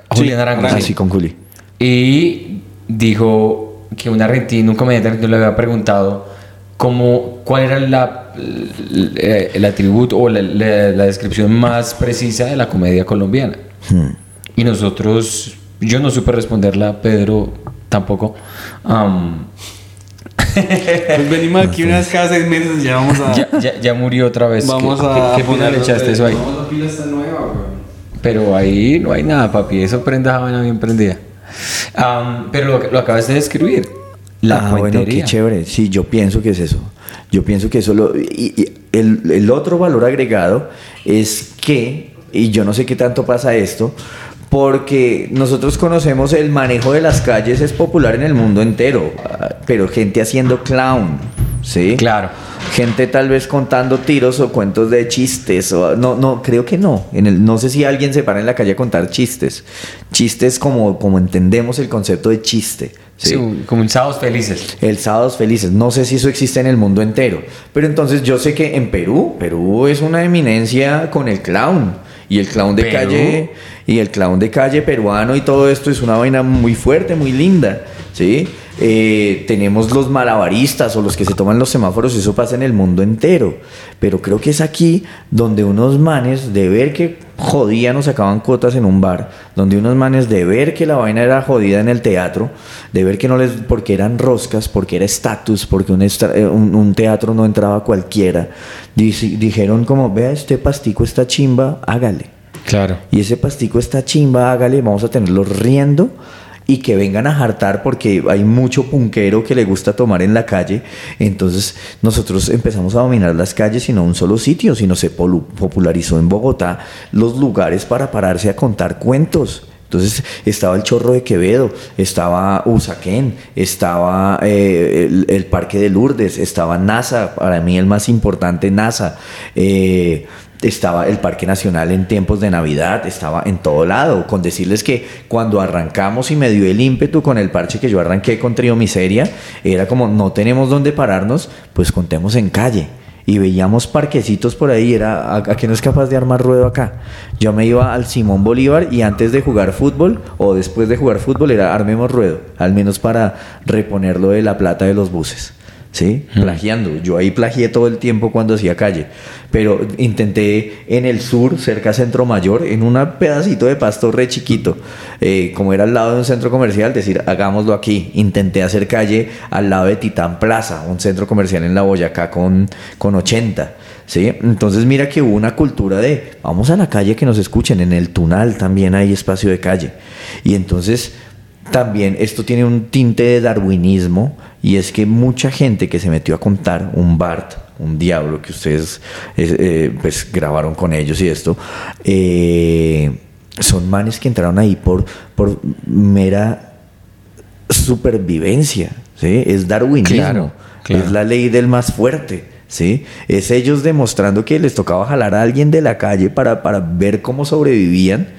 Julián Sí, Arango. Ah, sí. sí, con Juli. Y dijo que un argentino, un comediante argentino le había preguntado cómo, cuál era la, el, el atributo o la, la- la descripción más precisa de la comedia colombiana. Hmm. Y nosotros, yo no supe responderla, Pedro tampoco. Am, Pues venimos aquí unas cada seis meses ya vamos a... ya, ya- ya murió otra vez. Vamos ¿Qué, a... qué, ponerlo- echaste eso ahí? Vamos a pila esta nueva, weón. Pero ahí no hay nada, papi. Eso prenda vaina bien prendida. Am, pero lo, lo acabas de describir. La ah, bueno, qué chévere. Sí, yo pienso que es eso. Yo pienso que eso lo... Y, y el, el otro valor agregado es que, y yo no sé qué tanto pasa esto, porque nosotros conocemos el manejo de las calles es popular en el mundo entero, ah, pero gente haciendo clown, ¿sí? Claro. Gente tal vez contando tiros o cuentos de chistes. O, no, no, creo que no. En el, no sé si alguien se para en la calle a contar chistes. Chistes como, como entendemos el concepto de chiste. ¿sí? Sí, como un sábados felices. El Sábados Felices. No sé si eso existe en el mundo entero. Pero entonces yo sé que en Perú, Perú es una eminencia con el clown. Y el clown de Perú. calle, y el clown de calle peruano y todo esto es una vaina muy fuerte, muy linda, ¿sí? Eh, tenemos los malabaristas o los que se toman los semáforos, eso pasa en el mundo entero. Pero creo que es aquí donde unos manes de ver que jodían o sacaban cuotas en un bar, donde unos manes de ver que la vaina era jodida en el teatro, de ver que no les, porque eran roscas, porque era estatus, porque un, eh, un- un teatro no entraba cualquiera, dici- dijeron como, vea, este pastico está chimba, hágale. Claro. Y ese pastico está chimba, hágale, vamos a tenerlos riendo y que vengan a jartar porque hay mucho punquero que le gusta tomar en la calle. Entonces nosotros empezamos a dominar las calles y no un solo sitio, sino se popularizó en Bogotá los lugares para pararse a contar cuentos. Entonces estaba el Chorro de Quevedo, estaba Usaquén, estaba eh, el, el Parque de Lourdes, estaba NASA, para mí el más importante NASA, eh, estaba el Parque Nacional en tiempos de Navidad, estaba en todo lado, con decirles que cuando arrancamos y me dio el ímpetu con el parche que yo arranqué con Trío Miseria, era como no tenemos dónde pararnos, pues contemos en calle. Y veíamos parquecitos por ahí, era ¿a, a qué no es capaz de armar ruedo acá? Yo me iba al Simón Bolívar y antes de jugar fútbol o después de jugar fútbol era armemos ruedo, al menos para reponerlo de la plata de los buses. ¿sí? Plagiando. Yo ahí plagié todo el tiempo cuando hacía calle. Pero intenté en el sur, cerca a Centro Mayor, en un pedacito de pasto re chiquito, eh, como era al lado de un centro comercial, decir, hagámoslo aquí. Intenté hacer calle al lado de Titán Plaza, un centro comercial en la Boyacá con, con 80. ¿sí? Entonces mira que hubo una cultura de, vamos a la calle que nos escuchen, en el Tunal también hay espacio de calle. Y entonces también esto tiene un tinte de darwinismo y es que mucha gente que se metió a contar un Bart, un diablo que ustedes eh, eh, pues grabaron con ellos y esto, eh, son manes que entraron ahí por, por mera supervivencia, ¿sí? Es darwinismo, Claro, claro. es la ley del más fuerte. ¿Sí? Es ellos demostrando que les tocaba jalar a alguien de la calle para, para ver cómo sobrevivían,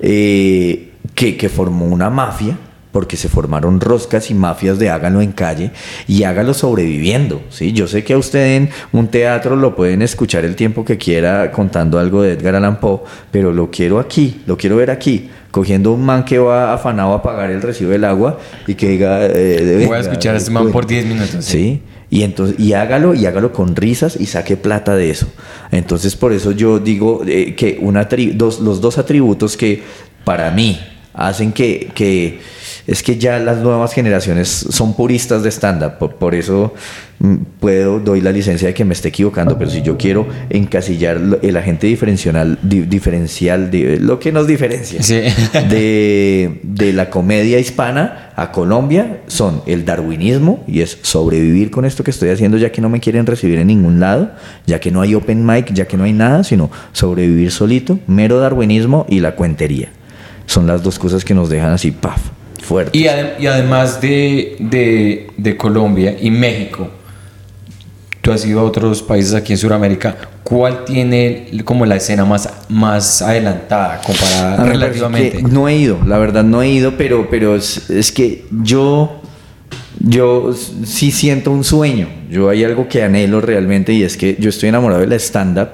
eh, que, que formó una mafia, porque se formaron roscas y mafias de hágalo en calle y hágalo sobreviviendo. ¿sí? Yo sé que a usted en un teatro lo pueden escuchar el tiempo que quiera contando algo de Edgar Allan Poe, pero lo quiero aquí, lo quiero ver aquí. Cogiendo un man que va afanado a pagar el recibo del agua y que diga. eh, Voy a escuchar a este man por 10 minutos. Sí. Y entonces, y hágalo, y hágalo con risas y saque plata de eso. Entonces, por eso yo digo eh, que una tri- dos, los dos atributos que para mí hacen que, que es que ya las nuevas generaciones son puristas de stand-up. Por, por eso mm, puedo, doy la licencia de que me esté equivocando, pero si yo quiero encasillar el agente diferencial, di- diferencial de, lo que nos diferencia Sí. de, de la comedia hispana a Colombia son el darwinismo y es sobrevivir con esto que estoy haciendo ya que no me quieren recibir en ningún lado, ya que no hay open mic, ya que no hay nada, sino sobrevivir solito, mero darwinismo y la cuentería. Son las dos cosas que nos dejan así, paf, fuerte. Y, ade- y además de, de, de Colombia y México, tú has ido a otros países aquí en Sudamérica, ¿cuál tiene como la escena más, más adelantada comparada A mí me parece relativamente? que No he ido, la verdad no he ido, pero, pero es, es que yo, yo sí siento un sueño. Yo hay algo que anhelo realmente y es que yo estoy enamorado de la stand-up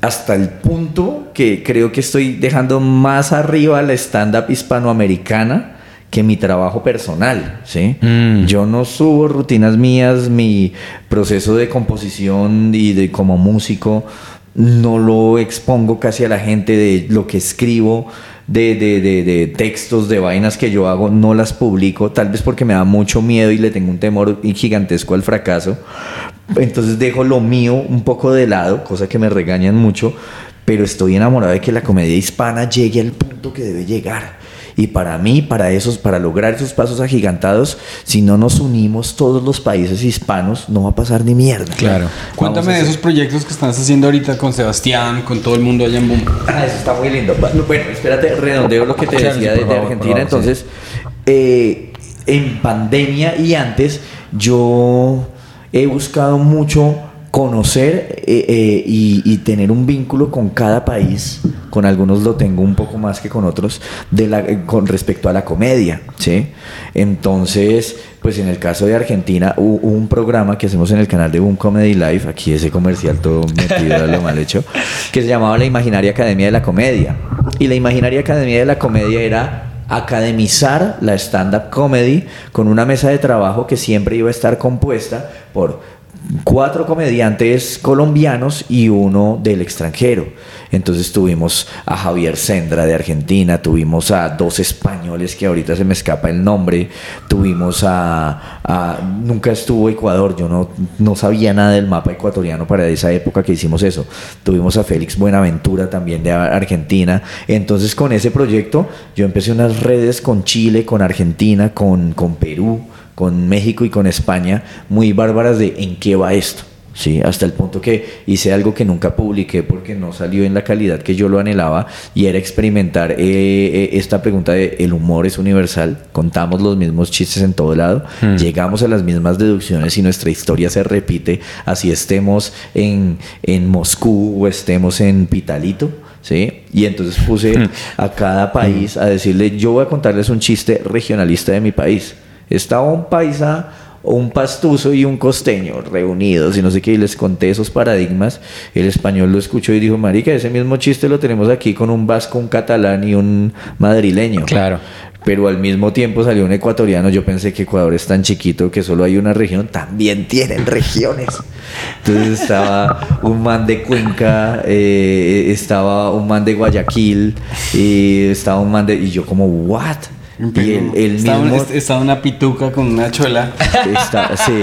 hasta el punto que creo que estoy dejando más arriba la stand-up hispanoamericana que mi trabajo personal, ¿sí? Mm. Yo no subo rutinas mías, mi proceso de composición y de como músico no lo expongo casi a la gente de lo que escribo, de, de, de, de textos, de vainas que yo hago, no las publico, tal vez porque me da mucho miedo y le tengo un temor gigantesco al fracaso. Entonces dejo lo mío un poco de lado, cosa que me regañan mucho, pero estoy enamorado de que la comedia hispana llegue al punto que debe llegar. Y para mí, para esos, para lograr esos pasos agigantados, si no nos unimos todos los países hispanos, no va a pasar ni mierda. Claro. Cuéntame Vamos de esos proyectos que estás haciendo ahorita con Sebastián, con todo el mundo allá en Boom. Ah, eso está muy lindo. Bueno, espérate, redondeo lo que te Claro, decía sí, de, Argentina. favor, Entonces, eh, en pandemia y antes, yo he buscado mucho conocer eh, eh, y, tener un vínculo con cada país, con algunos lo tengo un poco más que con otros, eh, con respecto a la comedia, ¿sí? Entonces, pues en el caso de Argentina hubo un programa que hacemos en el canal de Boom Comedy Live, aquí ese comercial todo metido a lo mal hecho, que se llamaba la Imaginaria Academia de la Comedia. Y la Imaginaria Academia de la Comedia era academizar la stand-up comedy con una mesa de trabajo que siempre iba a estar compuesta por cuatro comediantes colombianos y uno del extranjero. Entonces tuvimos a Javier Sendra de Argentina, tuvimos a dos españoles que ahorita se me escapa el nombre, tuvimos a... a- nunca estuvo Ecuador, yo no, no sabía nada del mapa ecuatoriano para esa época que hicimos eso. Tuvimos a Félix Buenaventura también de Ar- Argentina. Entonces con ese proyecto yo empecé unas redes con Chile, con Argentina, con, con Perú con México y con España muy bárbaras de en qué va esto. Sí, hasta el punto que hice algo que nunca publiqué porque no salió en la calidad que yo lo anhelaba y era experimentar eh, eh, esta pregunta de el humor es universal, contamos los mismos chistes en todo lado, llegamos a las mismas deducciones y nuestra historia se repite, así estemos en, en Moscú o estemos en Pitalito. ¿Sí? Y entonces puse a cada país a decirle, yo voy a contarles un chiste regionalista de mi país. Estaba un paisa un pastuso y un costeño reunidos y no sé qué, y les conté esos paradigmas. El español lo escuchó y dijo, marica, ese mismo chiste lo tenemos aquí con un vasco, un catalán y un madrileño. Claro. Pero al mismo tiempo salió un ecuatoriano. Yo pensé que Ecuador es tan chiquito que solo hay una región. También tienen regiones. Entonces estaba un man de Cuenca, eh, estaba un man de Guayaquil, y estaba un man de. Y yo, como, ¿what? Y el, el estaba, mismo. estaba una pituca con una chola. Está- sí.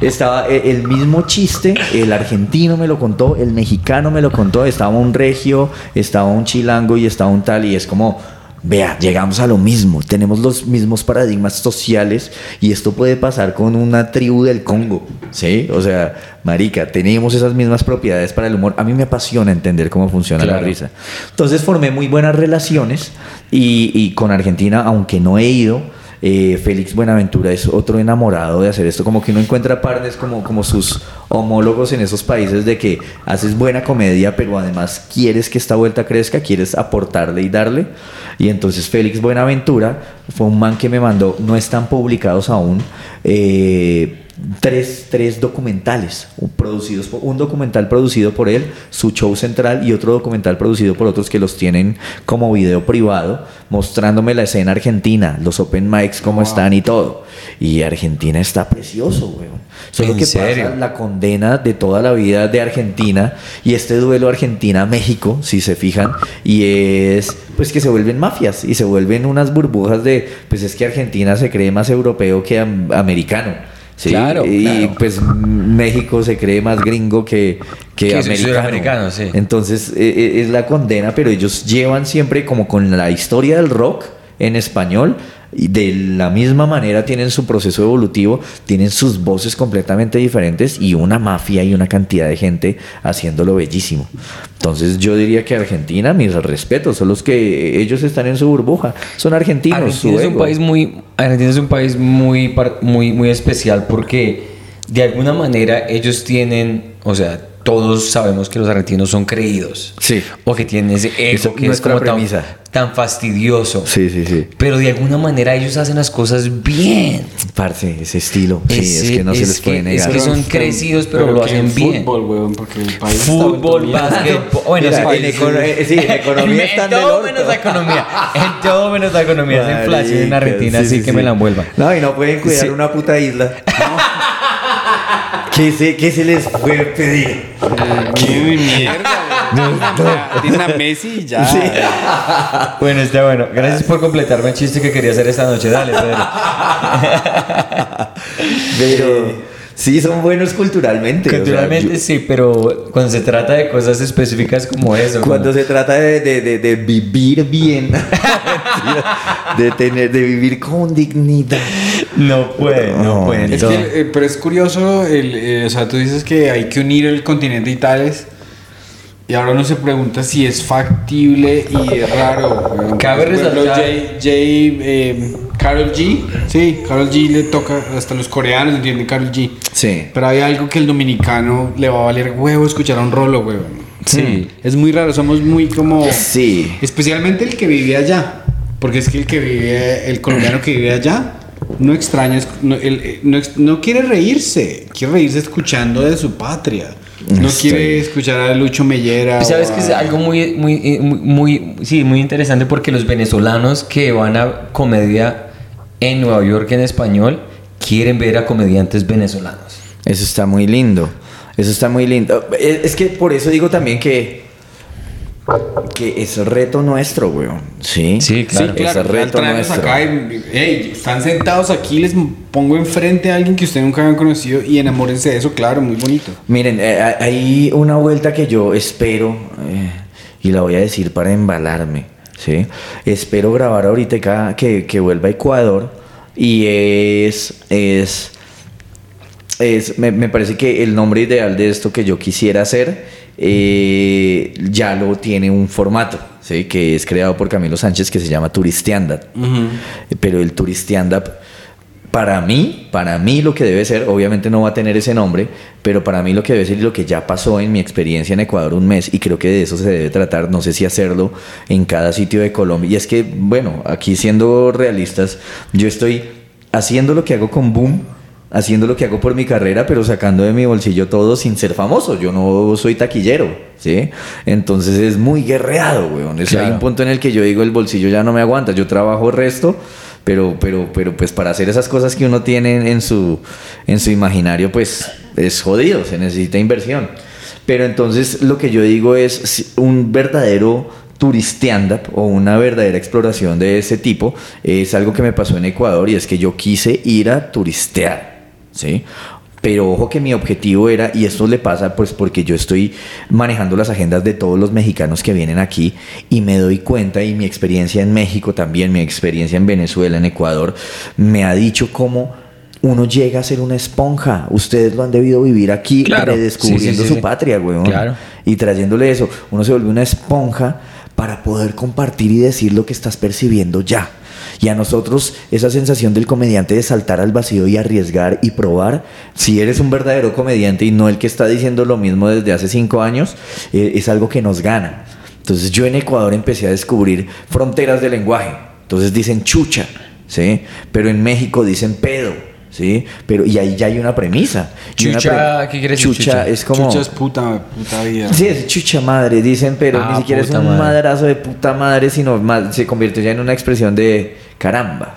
Estaba eh, el mismo chiste, el argentino me lo contó, el mexicano me lo contó, estaba un regio, estaba un chilango y estaba un tal, y es como, vea, llegamos a lo mismo, tenemos los mismos paradigmas sociales y esto puede pasar con una tribu del Congo, ¿sí? O sea, marica, tenemos esas mismas propiedades para el humor. A mí me apasiona entender cómo funciona la risa. Entonces formé muy buenas relaciones y, y con Argentina, aunque no he ido, eh, Félix Buenaventura es otro enamorado de hacer esto, como que uno encuentra partners como, como sus homólogos en esos países de que haces buena comedia, pero además quieres que esta vuelta crezca, quieres aportarle y darle. Y entonces Félix Buenaventura fue un man que me mandó, no están publicados aún, eh, tres, tres documentales producidos por, un documental producido por él, su show central y otro documental producido por otros que los tienen como video privado, mostrándome la escena argentina, los open mics, cómo están y todo. Y Argentina está precioso, weón. Solo ¿En que serio? pasa la condena de toda la vida de Argentina y este duelo Argentina-México, si se fijan, y es pues que se vuelven mafias y se vuelven unas burbujas de, pues es que Argentina se cree más europeo que am- americano. ¿Sí? Claro, y claro. pues México se cree más gringo que, que, americano. sí. Entonces eh, eh, es la condena, pero ellos llevan siempre como con la historia del rock en español y de la misma manera tienen su proceso evolutivo, tienen sus voces completamente diferentes y una mafia y una cantidad de gente haciéndolo bellísimo. Entonces yo diría que Argentina, mis respetos, son los que ellos están en su burbuja, son argentinos. Argentina es un país muy Argentina es un país muy muy muy especial porque de alguna manera ellos tienen, o sea, todos sabemos que los argentinos son creídos. Sí. O que tienen ese ego es que es como tan, tan fastidioso. Sí, sí, sí. Pero de alguna manera ellos hacen las cosas bien. Parce, ese estilo. Sí, es que no se es les puede que- negar. es que son crecidos, pero lo hacen en bien. Fútbol, weón, porque el país está Fútbol, básquetbol. Bueno, Mira, sí, en econo- eh, sí, en economía en, todo menos la economía. En todo menos la economía. Esa inflación en Argentina, sí, así sí, que sí. me la envuelvan. No, y no pueden cuidar Sí. una puta isla. ¿Qué, se, ¿Qué se les puede pedir? ¡Qué mierda! Tiene a Messi y ya. Bueno, está bueno. Gracias por completarme el chiste que quería hacer esta noche. Dale, Pedro. Pero sí, son buenos culturalmente. o sea, Culturalmente yo- sí, pero cuando se trata de cosas específicas como eso. Cuando como- se trata de, de- de- de vivir bien, de, tener, de vivir con dignidad. No pueden, no No. pueden. Es que, eh, pero es curioso, el, eh, o sea, tú dices que hay que unir el continente y tales. Y ahora uno se pregunta si es factible y es raro. Cabe resaltar- Jay, Jay, eh, Carol G, sí, Carol G le toca, hasta los coreanos entienden Carol G. Sí. Pero hay algo que el dominicano le va a valer huevo escuchar a un rolo, huevo. Sí. Es muy raro, somos muy como... Sí. Especialmente el que vive allá. Porque es que el que vive, el colombiano que vive allá, no extraña, no, él, eh, no, no quiere reírse, quiere reírse escuchando de su patria. No Estoy- quiere escuchar a Lucho Mellera. Pues, ¿Sabes o que es a- algo muy, muy, eh, muy, muy- sí, muy interesante? Porque los venezolanos que van a comedia en Nueva York en español quieren ver a comediantes venezolanos. Eso está muy lindo. Eso está muy lindo. Es, es que por eso digo también que. Que es reto nuestro, weón. Sí. Sí, claro. Sí, claro, Es reto nuestro. acá y, hey, están sentados aquí, les pongo enfrente a alguien que ustedes nunca habían conocido y enamórense de eso, claro, muy bonito. Miren, eh, hay una vuelta que yo espero, eh, y la voy a decir para embalarme, ¿sí? Espero grabar ahorita que, que vuelva a Ecuador y es, es, es me, me parece que el nombre ideal de esto que yo quisiera hacer eh, ya lo tiene un formato, ¿sí? Que es creado por Camilo Sánchez que se llama Turistianda. Pero el Turistianda para mí, para mí lo que debe ser, obviamente no va a tener ese nombre, pero para mí lo que debe ser y lo que ya pasó en mi experiencia en Ecuador un mes, y creo que de eso se debe tratar, no sé si hacerlo en cada sitio de Colombia. Y es que, bueno, aquí siendo realistas, yo estoy haciendo lo que hago con Boom, haciendo lo que hago por mi carrera, pero sacando de mi bolsillo todo sin ser famoso. Yo no soy taquillero, ¿sí? Entonces es muy guerreado, weón. Es- Hay Claro. un punto en el que yo digo, el bolsillo ya no me aguanta, yo trabajo resto, pero, pero, pero pues para hacer esas cosas que uno tiene en- su, en su imaginario, pues es jodido, se necesita inversión. Pero entonces lo que yo digo es un verdadero turistianda o una verdadera exploración de ese tipo es algo que me pasó en Ecuador y es que yo quise ir a turistear, ¿sí? Pero ojo que mi objetivo era, y esto le pasa pues porque yo estoy manejando las agendas de todos los mexicanos que vienen aquí y me doy cuenta y mi experiencia en México también, mi experiencia en Venezuela, en Ecuador, me ha dicho cómo uno llega a ser una esponja. Ustedes lo han debido vivir aquí Claro. redescubriendo Sí, sí, sí, su patria, weón. Claro. Y trayéndole eso, uno se vuelve una esponja para poder compartir y decir lo que estás percibiendo ya. Y a nosotros esa sensación del comediante de saltar al vacío y arriesgar y probar, si eres un verdadero comediante y no el que está diciendo lo mismo desde hace cinco años, eh, es algo que nos gana. Entonces yo en Ecuador empecé a descubrir fronteras de lenguaje. Entonces dicen chucha, ¿sí? Pero en México dicen pedo, ¿sí? Pero, y ahí ya hay una premisa. Chucha, ¿qué quiere decir Chucha chucha? es como... Chucha es puta, puta vida. Sí, es chucha madre, dicen, pero Ah, ni siquiera es un madre. madrazo de puta madre, sino más, se convirtió ya en una expresión de caramba.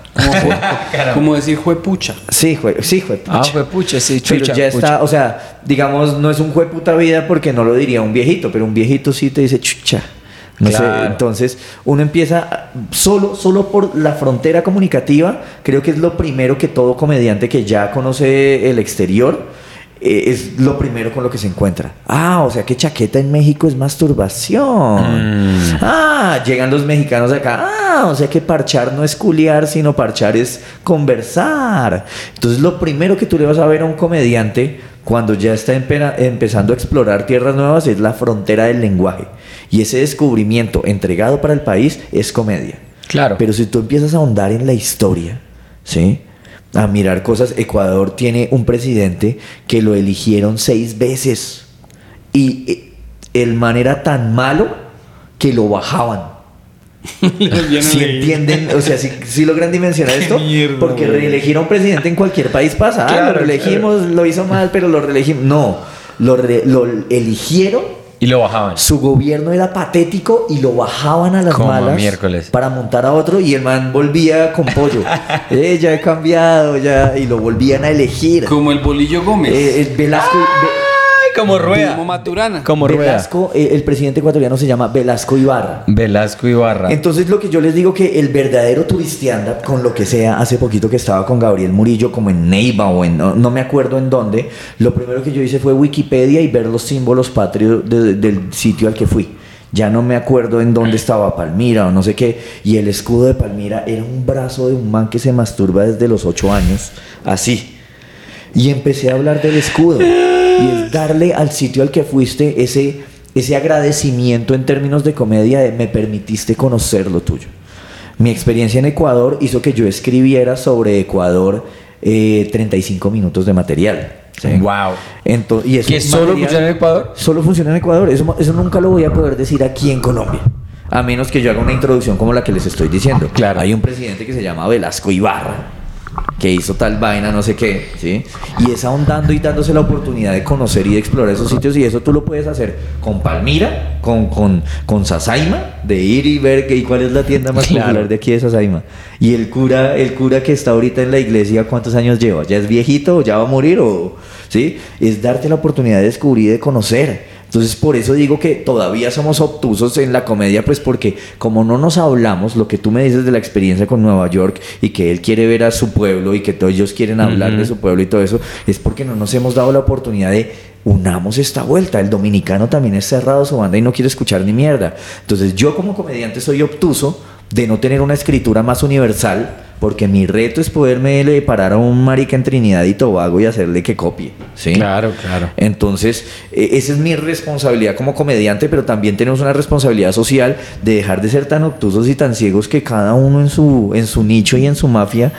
Como, decir juepucha. Sí, jue, sí, jue Ah, pucha. fue pucha, sí, Pero ya pucha. está, o sea, digamos, no es un jue puta vida porque no lo diría un viejito, pero un viejito sí te dice chucha. No sé, Claro. entonces uno empieza solo, solo por la frontera comunicativa, creo que es lo primero que todo comediante que ya conoce el exterior, eh, es lo primero con lo que se encuentra. Ah, o sea que chaqueta en México es masturbación. Ah, llegan los mexicanos acá. Ah, o sea que parchar no es culiar, sino parchar es conversar. Entonces lo primero que tú le vas a ver a un comediante cuando ya está empezando a explorar tierras nuevas es la frontera del lenguaje. Y ese descubrimiento entregado para el país es comedia. Claro. Pero si tú empiezas a ahondar en la historia, ¿sí? A mirar cosas, Ecuador tiene un presidente que lo eligieron seis veces. Y eh, el man era tan malo que lo bajaban. Si entienden, o sea, si, logran dimensionar esto, mierda, porque reelegir a un presidente en cualquier país pasa. Ah, lo reelegimos, lo hizo mal, pero lo reelegimos. No, lo, re- lo eligieron Y lo bajaban. su gobierno era patético y lo bajaban a las Como malas miércoles. para montar a otro y el man volvía con pollo. eh, ya he cambiado, ya. Y lo volvían a elegir. Como el bolillo Gómez. Eh, el Velasco. Como rueda. Como Maturana. Como rueda. Velasco, eh, el presidente ecuatoriano se llama Velasco Ibarra. Velasco Ibarra. Entonces lo que yo les digo que el verdadero turistianda, con lo que sea, hace poquito que estaba con Gabriel Murillo como en Neiva o en no, no me acuerdo en dónde, lo primero que yo hice fue Wikipedia y ver los símbolos patrios de- del sitio al que fui. Ya no me acuerdo en dónde estaba Palmira o no sé qué. Y el escudo de Palmira era un brazo de un man que se masturba desde los ocho años. Así. Y empecé a hablar del escudo. Y es darle al sitio al que fuiste ese, ese agradecimiento en términos de comedia de me permitiste conocer lo tuyo. Mi experiencia en Ecuador hizo que yo escribiera sobre Ecuador eh, 35 minutos de material. ¿sí? Wow. Ento- y eso ¿Que solo funciona en Ecuador? Solo funciona en Ecuador. Eso, eso nunca lo voy a poder decir aquí en Colombia. A menos que yo haga una introducción como la que les estoy diciendo. Claro. Hay un presidente que se llama Velasco Ibarra, que hizo tal vaina, no sé qué, ¿sí? Y es ahondando y dándose la oportunidad de conocer y de explorar esos sitios. Y eso tú lo puedes hacer con Palmira, con, con, con Sasaima, de ir y ver que, y cuál es la tienda más Claro. popular de aquí de Sasaima. Y el cura, el cura que está ahorita en la iglesia, ¿cuántos años lleva? ¿Ya es viejito o ya va a morir? O, ¿sí? Es darte la oportunidad de descubrir y de conocer. Entonces, por eso digo que todavía somos obtusos en la comedia, pues porque como no nos hablamos, lo que tú me dices de la experiencia con Nueva York y que él quiere ver a su pueblo y que todos ellos quieren hablar de su pueblo y todo eso, es porque no nos hemos dado la oportunidad de unamos esta vuelta. El dominicano también es cerrado su banda y no quiere escuchar ni mierda. Entonces, yo como comediante soy obtuso de no tener una escritura más universal, porque mi reto es poderme parar a un marica en Trinidad y Tobago y hacerle que copie. ¿sí? Claro, claro. Entonces, eh, esa es mi responsabilidad como comediante, pero también tenemos una responsabilidad social de dejar de ser tan obtusos y tan ciegos que cada uno en su, en su nicho y en su mafia,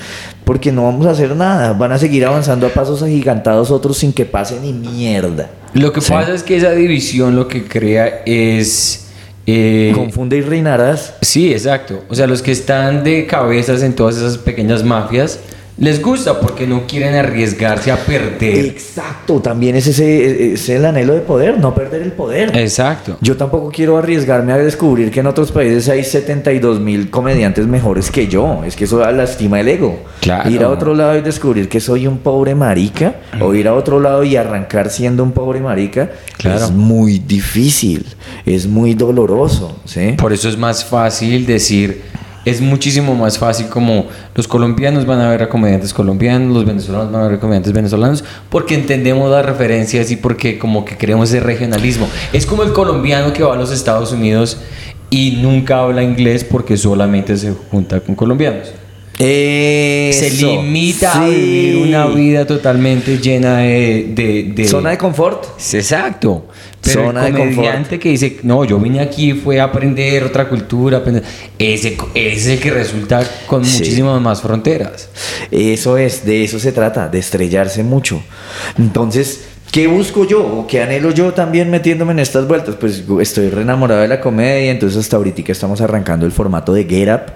porque no vamos a hacer nada. Van a seguir avanzando a pasos agigantados otros sin que pase ni mierda. Lo que Sí. pasa es que esa división lo que crea es... eh, Confunde y reinarás. Sí, exacto. O sea, los que están de cabezas en todas esas pequeñas mafias les gusta porque no quieren arriesgarse a perder. Exacto, también es ese es el anhelo de poder, no perder el poder. Exacto. Yo tampoco quiero arriesgarme a descubrir que en otros países hay 72 mil comediantes mejores que yo. Es que eso lastima el ego. Claro. Ir a otro lado y descubrir que soy un pobre marica, o ir a otro lado y arrancar siendo un pobre marica, Claro. es muy difícil, es muy doloroso. ¿sí? Por eso es más fácil decir, es muchísimo más fácil como los colombianos van a ver a comediantes colombianos, los venezolanos van a ver a comediantes venezolanos, porque entendemos las referencias y porque como que queremos ese regionalismo. Es como el colombiano que va a los Estados Unidos y nunca habla inglés porque solamente se junta con colombianos. Se limita a vivir una vida totalmente llena de... de, de- Zona de confort. Exacto. Pero Zona de el comediante que dice, no, yo vine aquí fue a aprender otra cultura, aprender. Ese, ese es el que resulta con Sí. muchísimas más fronteras. Eso es, de eso se trata, de estrellarse mucho. Entonces, ¿qué busco yo o qué anhelo yo también metiéndome en estas vueltas? Pues estoy re enamorado de la comedia, entonces hasta ahorita estamos arrancando el formato de Get Up,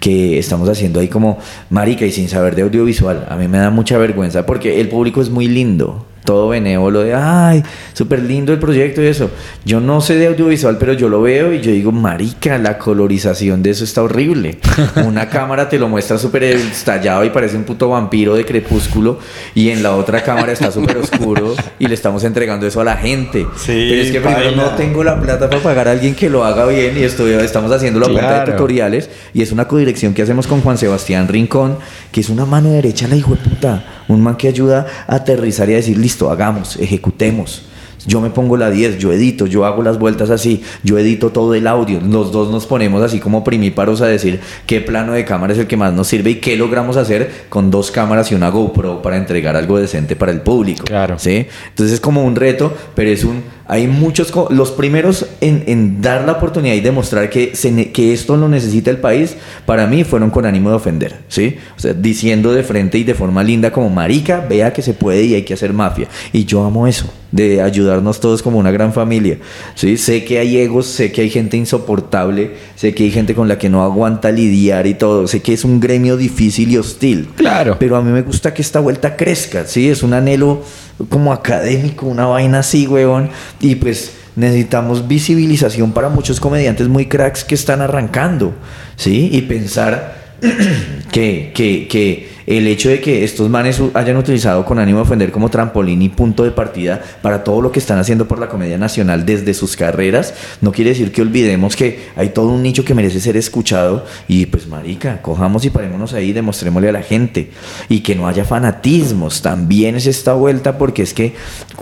que estamos haciendo ahí como marica y sin saber de audiovisual. A mí me da mucha vergüenza porque el público es muy lindo. Todo benévolo de, ay, súper lindo el proyecto y eso. Yo no sé de audiovisual, pero yo lo veo y yo digo, marica, la colorización de eso está horrible. Una cámara te lo muestra súper estallado y parece un puto vampiro de crepúsculo y en la otra cámara está súper oscuro y le estamos entregando eso a la gente. Sí, pero es que primero baila. no tengo la plata para pagar a alguien que lo haga bien y estoy, estamos haciendo la cuenta de Claro. tutoriales y es una codirección que hacemos con Juan Sebastián Rincón, que es una mano derecha la hijo de puta, un man que ayuda a aterrizar y a decir, listo, hagamos, ejecutemos. Yo me pongo la 10, yo edito, yo hago las vueltas así, yo edito todo el audio. Los dos nos ponemos así como primíparos a decir qué plano de cámara es el que más nos sirve y qué logramos hacer con dos cámaras y una GoPro para entregar algo decente para el público. Claro. ¿sí? Entonces es como un reto, pero es un... Hay muchos... Los primeros en, en dar la oportunidad y demostrar que, se que esto lo necesita el país, para mí fueron con ánimo de ofender, ¿sí? O sea, diciendo de frente y de forma linda como marica, vea que se puede y hay que hacer mafia. Y yo amo eso, de ayudarnos todos como una gran familia, ¿sí? Sé que hay egos, sé que hay gente insoportable, sé que hay gente con la que no aguanta lidiar y todo, sé que es un gremio difícil y hostil. Claro. Pero a mí me gusta que esta vuelta crezca, ¿sí? Es un anhelo como académico, una vaina así, weón. Y pues necesitamos visibilización para muchos comediantes muy cracks que están arrancando, ¿sí? Y pensar que, que, que el hecho de que estos manes hayan utilizado con ánimo de ofender como trampolín y punto de partida para todo lo que están haciendo por la comedia nacional desde sus carreras, no quiere decir que olvidemos que hay todo un nicho que merece ser escuchado y pues marica, cojamos y parémonos ahí y demostrémosle a la gente. Y que no haya fanatismos, también es esta vuelta porque es que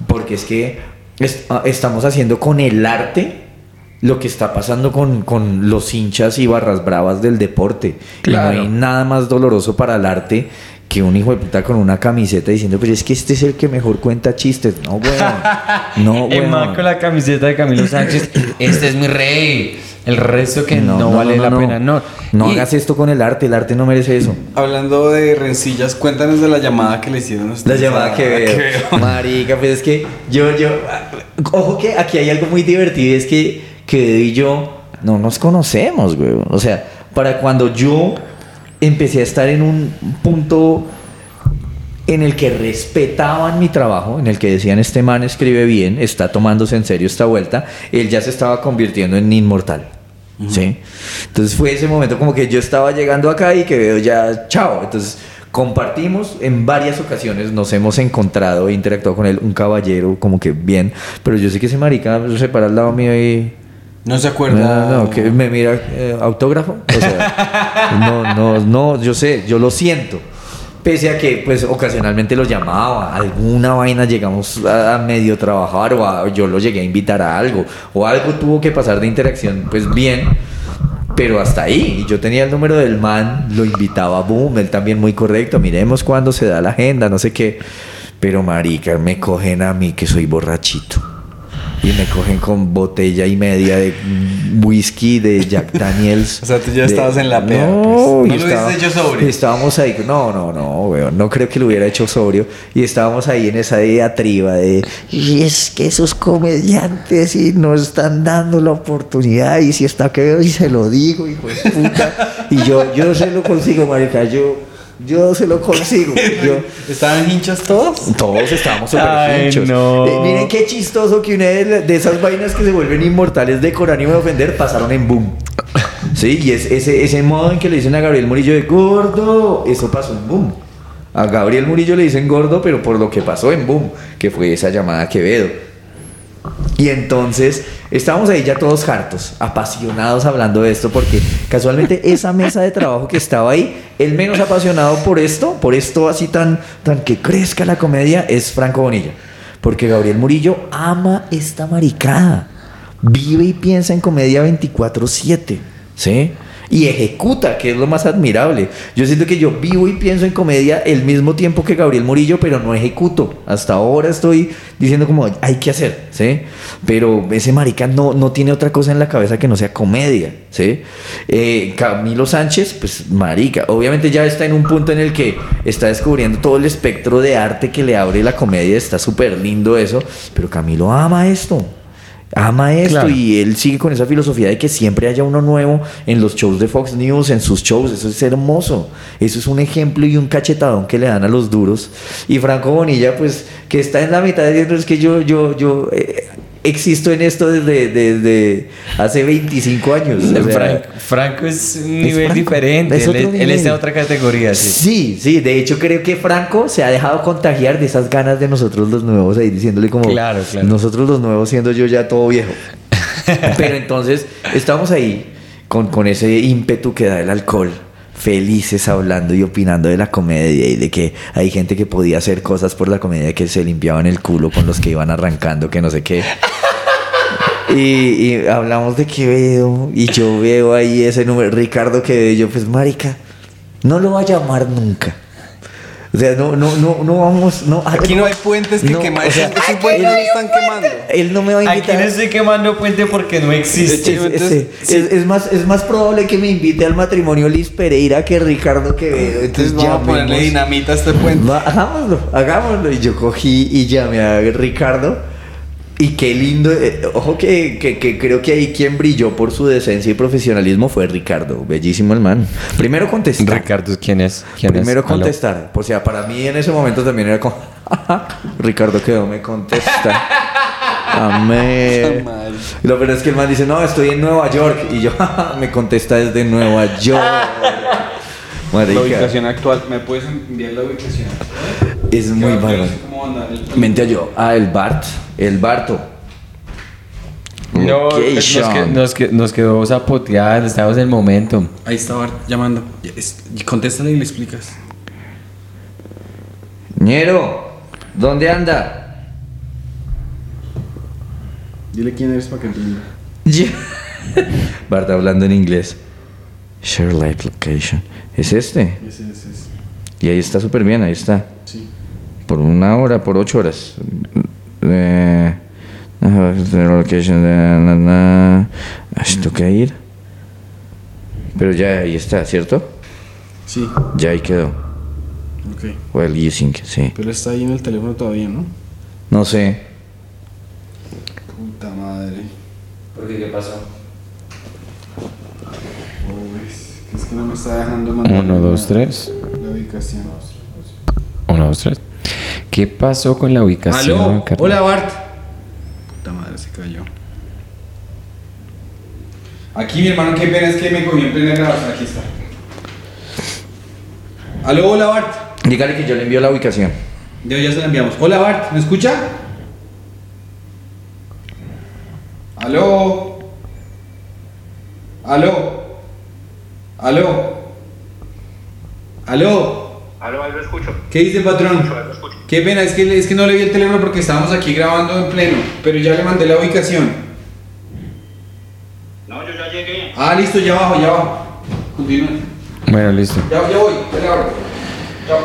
porque es que ah, estamos haciendo con el arte lo que está pasando con, con los hinchas y barras bravas del deporte. Claro. Y no hay nada más doloroso para el arte que un hijo de puta con una camiseta diciendo, pero es que este es el que mejor cuenta chistes. No, weón. No, weón. con la camiseta de Camilo Sánchez, este es mi rey. el resto que no, vale la pena. No, No Y- hagas esto con el arte, el arte no merece eso. Hablando de rencillas, cuéntanos de la llamada que le hicieron a La ustedes llamada a que veo. Marica, pues es que yo, yo. Ojo que aquí hay algo muy divertido: es que que y yo no nos conocemos, güey. O sea, para cuando yo empecé a estar en un punto en el que respetaban mi trabajo, en el que decían este man escribe bien, está tomándose en serio esta vuelta, él ya se estaba convirtiendo en inmortal. ¿Sí? Entonces fue ese momento como que yo estaba llegando acá y que veo ya, chao. Entonces compartimos en varias ocasiones, nos hemos encontrado e interactuado con él, un caballero como que bien, pero yo sé que ese marica se para al lado mío y... No se acuerda. No, no, que me mira eh, autógrafo. O sea, no, no, no, yo sé, yo lo siento. Pese a que, pues, ocasionalmente lo llamaba, alguna vaina llegamos a, a medio trabajar o a- yo lo llegué a invitar a algo o algo tuvo que pasar de interacción, pues bien, pero hasta ahí. Y yo tenía el número del man, lo invitaba, boom, él también muy correcto, miremos cuándo se da la agenda, no sé qué. Pero marica, me cogen a mí que soy borrachito. Y me cogen con botella y media de whisky de Jack Daniels. O sea, tú ya De- estabas en la peda, No, pues. y No lo hubieses hecho sobrio. Estábamos ahí, no, no, no, weón, no creo que lo hubiera hecho sobrio. Y estábamos ahí en esa diatriba de, y es que esos comediantes y nos están dando la oportunidad, y si está que veo y se lo digo, hijo de puta. Y yo, yo se lo consigo, marica, yo, yo se lo consigo. Yo, ¿Estaban hinchos todos? todos estábamos súper hinchos. no. Eh, miren qué chistoso que una de, de esas vainas que se vuelven inmortales de Corán y de ofender pasaron en boom. Sí, y es, ese, ese modo en que le dicen a Gabriel Murillo de gordo, eso pasó en boom. A Gabriel Murillo le dicen gordo, pero por lo que pasó en boom, que fue esa llamada a Quevedo. Y entonces estábamos ahí ya todos hartos, apasionados hablando de esto, porque casualmente esa mesa de trabajo que estaba ahí, el menos apasionado por esto, por esto así tan, tan que crezca la comedia, es Franco Bonilla. Porque Gabriel Murillo ama esta maricada. Vive y piensa en comedia 24-7. ¿Sí? Y ejecuta, que es lo más admirable. Yo siento que yo vivo y pienso en comedia el mismo tiempo que Gabriel Murillo, pero no ejecuto. Hasta ahora estoy diciendo como hay que hacer, ¿sí? Pero ese marica no, no tiene otra cosa en la cabeza que no sea comedia, ¿sí? Eh, Camilo Sánchez, pues marica, obviamente ya está en un punto en el que está descubriendo todo el espectro de arte que le abre la comedia, está súper lindo eso, pero Camilo ama esto. Ama esto Claro. y él sigue con esa filosofía de que siempre haya uno nuevo en los shows de Fox News, en sus shows. Eso es hermoso. Eso es un ejemplo y un cachetadón que le dan a los duros. Y Franco Bonilla, pues, que está en la mitad diciendo es que yo, yo, yo eh, existo en esto desde, desde hace 25 años. O sea, Frank- Franco es un nivel Franco, diferente. es Él, está en otra categoría. Sí. Sí, sí, de hecho creo que Franco se ha dejado contagiar de esas ganas de nosotros los nuevos ahí diciéndole como Claro, claro. nosotros los nuevos siendo yo ya todo viejo. Pero entonces estamos ahí con, con ese ímpetu que da el alcohol, felices hablando y opinando de la comedia y de que hay gente que podía hacer cosas por la comedia que se limpiaban el culo con los que iban arrancando, que no sé qué. Y, hablamos de Quevedo y yo veo ahí ese número, Ricardo Quevedo, y yo pues marica, no lo va a llamar nunca. O sea, no, no, no, no vamos, no. Aquí no hay puentes que No, quemar. o sea, Esos puentes no están quemando. Él no me va a Aquí invitar. no estoy quemando puente porque no existe. Es, Entonces, es- sí. es- es más, es más probable que me invite al matrimonio Liz Pereira que Ricardo Quevedo. Entonces Entonces, vamos a ponerle dinamita a este puente. Va, hagámoslo, hagámoslo. Y yo cogí y llamé a Ricardo. Y qué lindo. eh, ojo que, que- que creo que ahí quien brilló por su decencia y profesionalismo fue Ricardo. Bellísimo el man. Primero contestar. Ricardo, ¿quién es? ¿Quién Primero es? Aló. contestar. O sea, para mí en ese momento también era como. Ricardo quedó, me contesta. Amén. Y lo peor es que el man dice, no, estoy en Nueva York. Y yo, me contesta desde Nueva York. La Marica, ubicación actual. ¿Me puedes enviar la ubicación? es muy sé cómo Mente yo. Ah, el Bart. El Barto. No, nos, que- nos, que- nos quedó zapoteada, estábamos en el momento. Ahí está Bart llamando. Contéstale y le explicas. Ñero, ¿dónde anda? Dile quién eres para que entienda. Bart hablando en inglés. Share live location. ¿Es este? Ese, ese, ese. Y ahí está súper bien, ahí está. Por una hora, por ocho horas. Eh, toca ir. Pero ya ahí está, ¿cierto? Sí, Ya ahí quedó. ok. Well using, sí. Pero está ahí en el teléfono todavía, ¿no? No sé. Puta madre. ¿Por qué? ¿Qué pasó? Uy, es que no me está dejando mandar. Uno, dos, la- tres. La ubicación. Uno, dos, tres. ¿Qué pasó con la ubicación? Aló, hola Bart. Puta madre, se cayó. Aquí mi hermano, qué pena es que me cogió en plena grabación. Aquí está. Aló, hola Bart. Dígale que yo le envío la ubicación. Ya, ya se la enviamos. Hola Bart, ¿me escucha? Aló. Aló. Aló. Aló. Aló, ahí lo escucho. ¿Qué dice patrón? Ahí lo escucho. Qué pena, es que, es que no le vi el teléfono porque estábamos aquí grabando en pleno. Pero ya le mandé la ubicación. No, yo ya llegué. Ah, listo, ya abajo, ya abajo. Continúen. Bueno, listo. Ya, ya voy, ya le abro. Chao.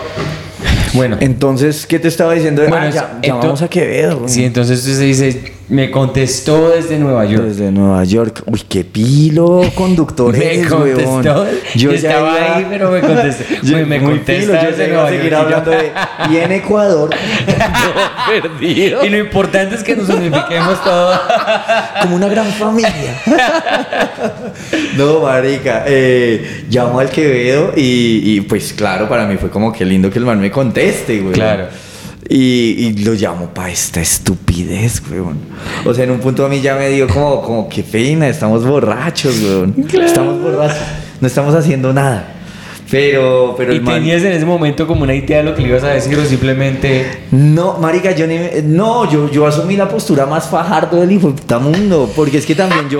Bueno. Entonces, ¿qué te estaba diciendo? Bueno, ah, ya, llamamos a Quevedo. güey. Sí, entonces usted dice, me contestó desde Nueva York. Desde Nueva York. Uy, qué pilo conductor Me contestó. weón. Yo estaba ahí, pero me contestó. Yo- Me- me muy contesta pilo, yo desde Nueva seguir York hablando de... Y en Ecuador, perdido. Y lo importante es que nos unifiquemos todos. Como una gran familia. no, marica. Eh, llamo al Quevedo y, y, pues claro, para mí fue como que lindo que el man me conteste, güey. Claro. Y, y lo llamo para esta estupidez, weón. O sea, en un punto a mí ya me dio como, como qué pena, estamos borrachos, weón. Estamos borrachos, no estamos haciendo nada. Pero, pero ¿Y man... tenías en ese momento como una idea de lo que le ibas a decir o simplemente... No, marica, yo ni me- No, yo, yo asumí la postura más fajardo del hijo de puta mundo. Porque es que también yo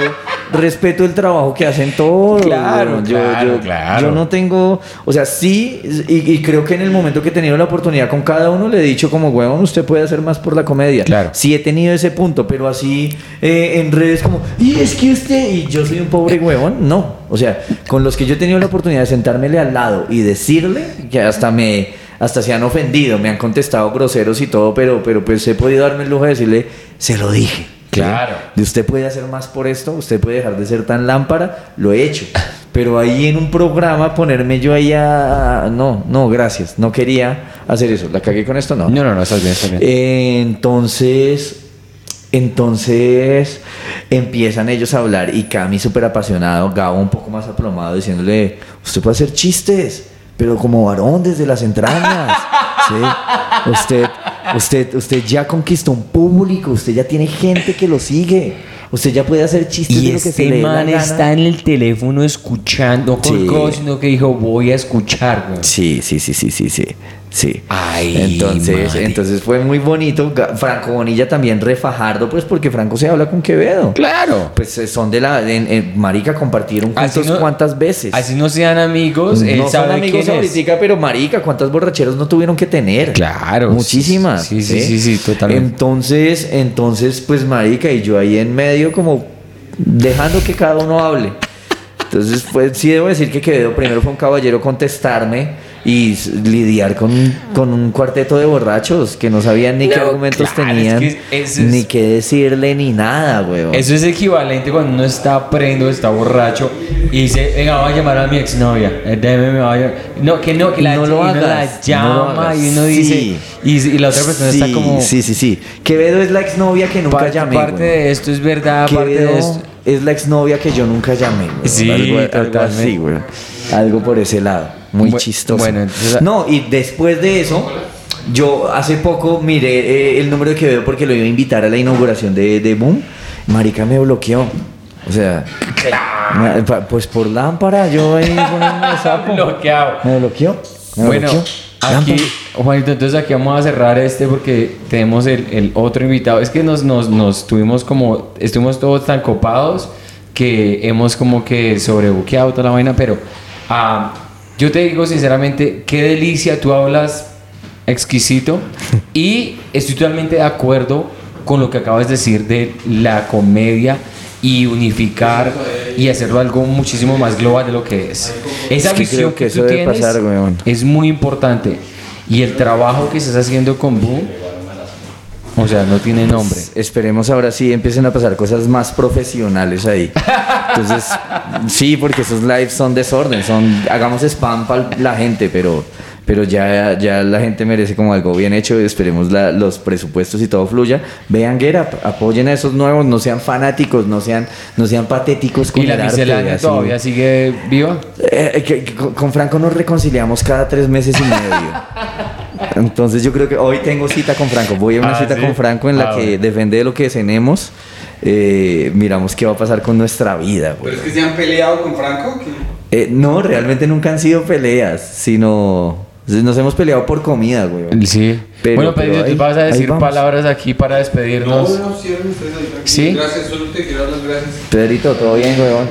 respeto el trabajo que hacen todos. Claro, weón. yo, claro, yo- claro. Yo no tengo. O sea, sí, y, y creo que en el momento que he tenido la oportunidad con cada uno, le he dicho como, huevón, usted puede hacer más por la comedia. Claro. Sí he tenido ese punto, pero así eh, en redes como, y es que usted, y yo soy un pobre huevón. No. O sea, con los que yo he tenido la oportunidad de sentármele al lado y decirle que hasta me hasta se han ofendido, me han contestado groseros y todo, pero, pero pues he podido darme el lujo de decirle, se lo dije. Claro. De usted puede hacer más por esto, usted puede dejar de ser tan lámpara, lo he hecho. Pero ahí en un programa ponerme yo ahí a... No, no, gracias, no quería hacer eso. ¿La cagué con esto? No. No, no, no, estás bien, estás bien. Eh, entonces, entonces empiezan ellos a hablar y Cami súper apasionado, Gabo un poco más aplomado diciéndole, usted puede hacer chistes, pero como varón desde las entrañas. ¿sí? Usted, usted, usted ya conquistó un público, usted ya tiene gente que lo sigue. Usted ya puede hacer chistes Y de lo que se este le man está en el teléfono escuchando, no Sí. colgó, sino que dijo, voy a escuchar, güey. Sí, sí, sí, sí, sí, sí. Sí. Ay, entonces, madre. entonces fue muy bonito. Franco Bonilla también refajardo, pues porque Franco se habla con Quevedo. Claro. Pues eh, son de la. En, en Marica compartieron juntos no- cuántas veces. Así no sean amigos, él no son amigos ahorita, pero Marica, cuántas borracheras no tuvieron que tener. Claro, Muchísimas. sí, sí, sí, sí, totalmente. Entonces, entonces, pues Marica, y yo ahí en medio, como dejando que cada uno hable. Entonces, pues sí debo decir que Quevedo primero fue un caballero contestarme y lidiar con, con un cuarteto de borrachos que no sabían ni qué argumentos claro, es tenían, que eso es- ni qué decirle, ni nada, weón. Eso es equivalente cuando uno está prendo, está borracho y dice, venga, voy a llamar a mi exnovia. Eh, déjeme, me vaya. No, que no, que la, No lo hagas, la no llama lo y uno Sí. dice, y, y la otra persona sí, está como, Sí, sí, sí. Quevedo es la exnovia que nunca parte, llamé. parte weón. de esto es verdad, parte Quevedo de esto. es la exnovia que yo nunca llamé. weón. Sí, algo, algo así, weón. Algo por ese lado. Muy Bu- chistoso. bueno, entonces- no, y después de eso, yo hace poco miré eh, el número de Quevedo porque lo iba a invitar a la inauguración de, de Boom. Marica me bloqueó. O sea, pa- pues por lámpara, yo ahí poniéndome sapo. Bloqueado. Me bloqueó. me Bueno, bloqueó. aquí. Juanito, entonces aquí vamos a cerrar este porque tenemos el, el otro invitado. Es que nos, nos, nos tuvimos como, estuvimos todos tan copados que hemos como que sobrebuqueado toda la vaina, pero ah, yo te digo sinceramente, qué delicia, tú hablas exquisito y estoy totalmente de acuerdo con lo que acabas de decir de la comedia y unificar y hacerlo algo muchísimo más global de lo que es. Esa Es que visión que que, tú tienes pasar, es muy importante y el trabajo que estás haciendo con Boom O sea, no tiene nombre. Esperemos ahora sí empiecen a pasar cosas más profesionales ahí. Entonces, sí, porque esos lives son desorden, son hagamos spam para la gente, pero pero ya, ya la gente merece como algo bien hecho. Esperemos la- los presupuestos y todo fluya. Vean Get Up, apoyen a esos nuevos, no sean fanáticos, no sean, no sean patéticos con ¿Y la el arte, miscelánea así. todavía sigue viva? Eh, que- que con- con Franco nos reconciliamos cada tres meses y medio. Entonces yo creo que hoy tengo cita con Franco. Voy a una Ah, cita ¿sí? con Franco en la Ah, que bueno. depende de lo que cenemos. eh, miramos qué va a pasar con nuestra vida. güey. Pero es que se han peleado con Franco. Eh, no, realmente nunca han sido peleas, sino nos hemos peleado por comida, güey. Sí. Pero- bueno, pero Pedro, ahí- ¿tú vas a decir palabras aquí para despedirnos? no, cierren ustedes ahí, tranquilos. ¿Sí? Gracias, solo te quiero dar las gracias. Pedrito, ¿todo bien, weón?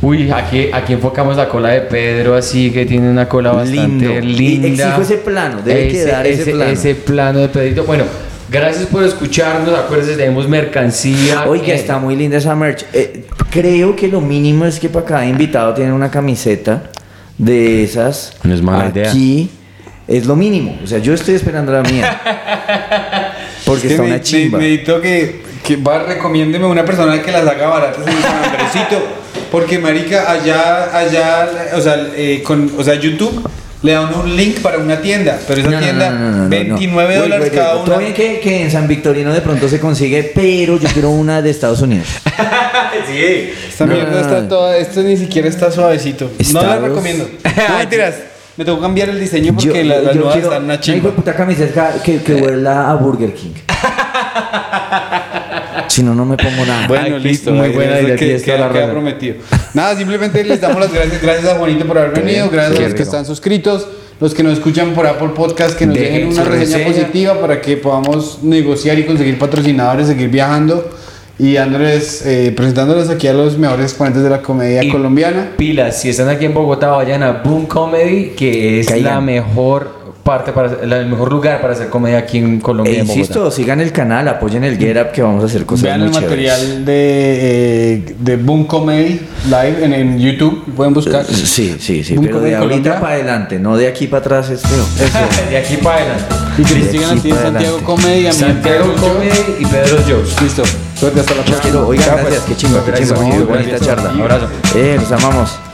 Uy, aquí, aquí enfocamos la cola de Pedro, así que tiene una cola bastante Lindo. Y linda. exijo ese plano, debe quedar ese plano. ese plano de Pedrito. Bueno, gracias por escucharnos. Acuérdense, tenemos mercancía. Oiga, eh, está muy linda esa merch. Eh, creo que lo mínimo es que para cada invitado tienen una camiseta de esas. No es mala idea. Aquí es lo mínimo. O sea, yo estoy esperando la mía. Porque Es que está me- una me- chimba. Necesito que, que va, recomiéndeme una persona que las haga baratas en San Andresito. Porque, marica, allá, allá, o sea, eh, con, o sea, YouTube le da uno un link para una tienda. Pero esa No, tienda, no, no, no, no, 29 no. dólares Wait, wait, cada una. Bien que, que en San Victorino de pronto se consigue, pero yo quiero una de Estados Unidos. Sí. Esta mierda está toda, esto ni siquiera está suavecito. No la recomiendo. No mentiras. Me tengo que cambiar el diseño porque la, las yo nuevas quiero están una una chimba. puta camiseta que, que huela a Burger King. si no, no me pongo nada. Bueno, Aquí, listo. muy buena idea, que- queda- la queda prometido. Nada, simplemente les damos las gracias. Gracias a Juanito por haber venido. Gracias a los que están suscritos. Los que nos escuchan por Apple Podcast, que nos Dejen dejen una reseña, reseña. positiva para que podamos negociar y conseguir patrocinadores, seguir viajando. Y Andrés, eh, presentándoles aquí a los mejores exponentes de la comedia Y- colombiana. Pilas, si están aquí en Bogotá, vayan a Boom Comedy, que es Caigan. la mejor parte para la- el mejor lugar para hacer comedia aquí en Colombia. E en insisto, sigan el canal, apoyen el Get Up que vamos a hacer cosas Vean muy el chéveres. material de, eh, de Boom Comedy Live en, en YouTube. Pueden buscar. Sí, sí, sí, Boom pero de ahorita Colombia. para adelante, no de aquí para atrás es feo. de aquí para adelante. Y que les sigan aquí a ti Santiago adelante. Comedy. a mí Santiago. Comedy y Pedro Jokes. Listo. Suerte hasta la próxima. quiero, oigan, pues. gracias, qué chimba, qué Juanito, bonita charla. Abrazo. Eh, los amamos.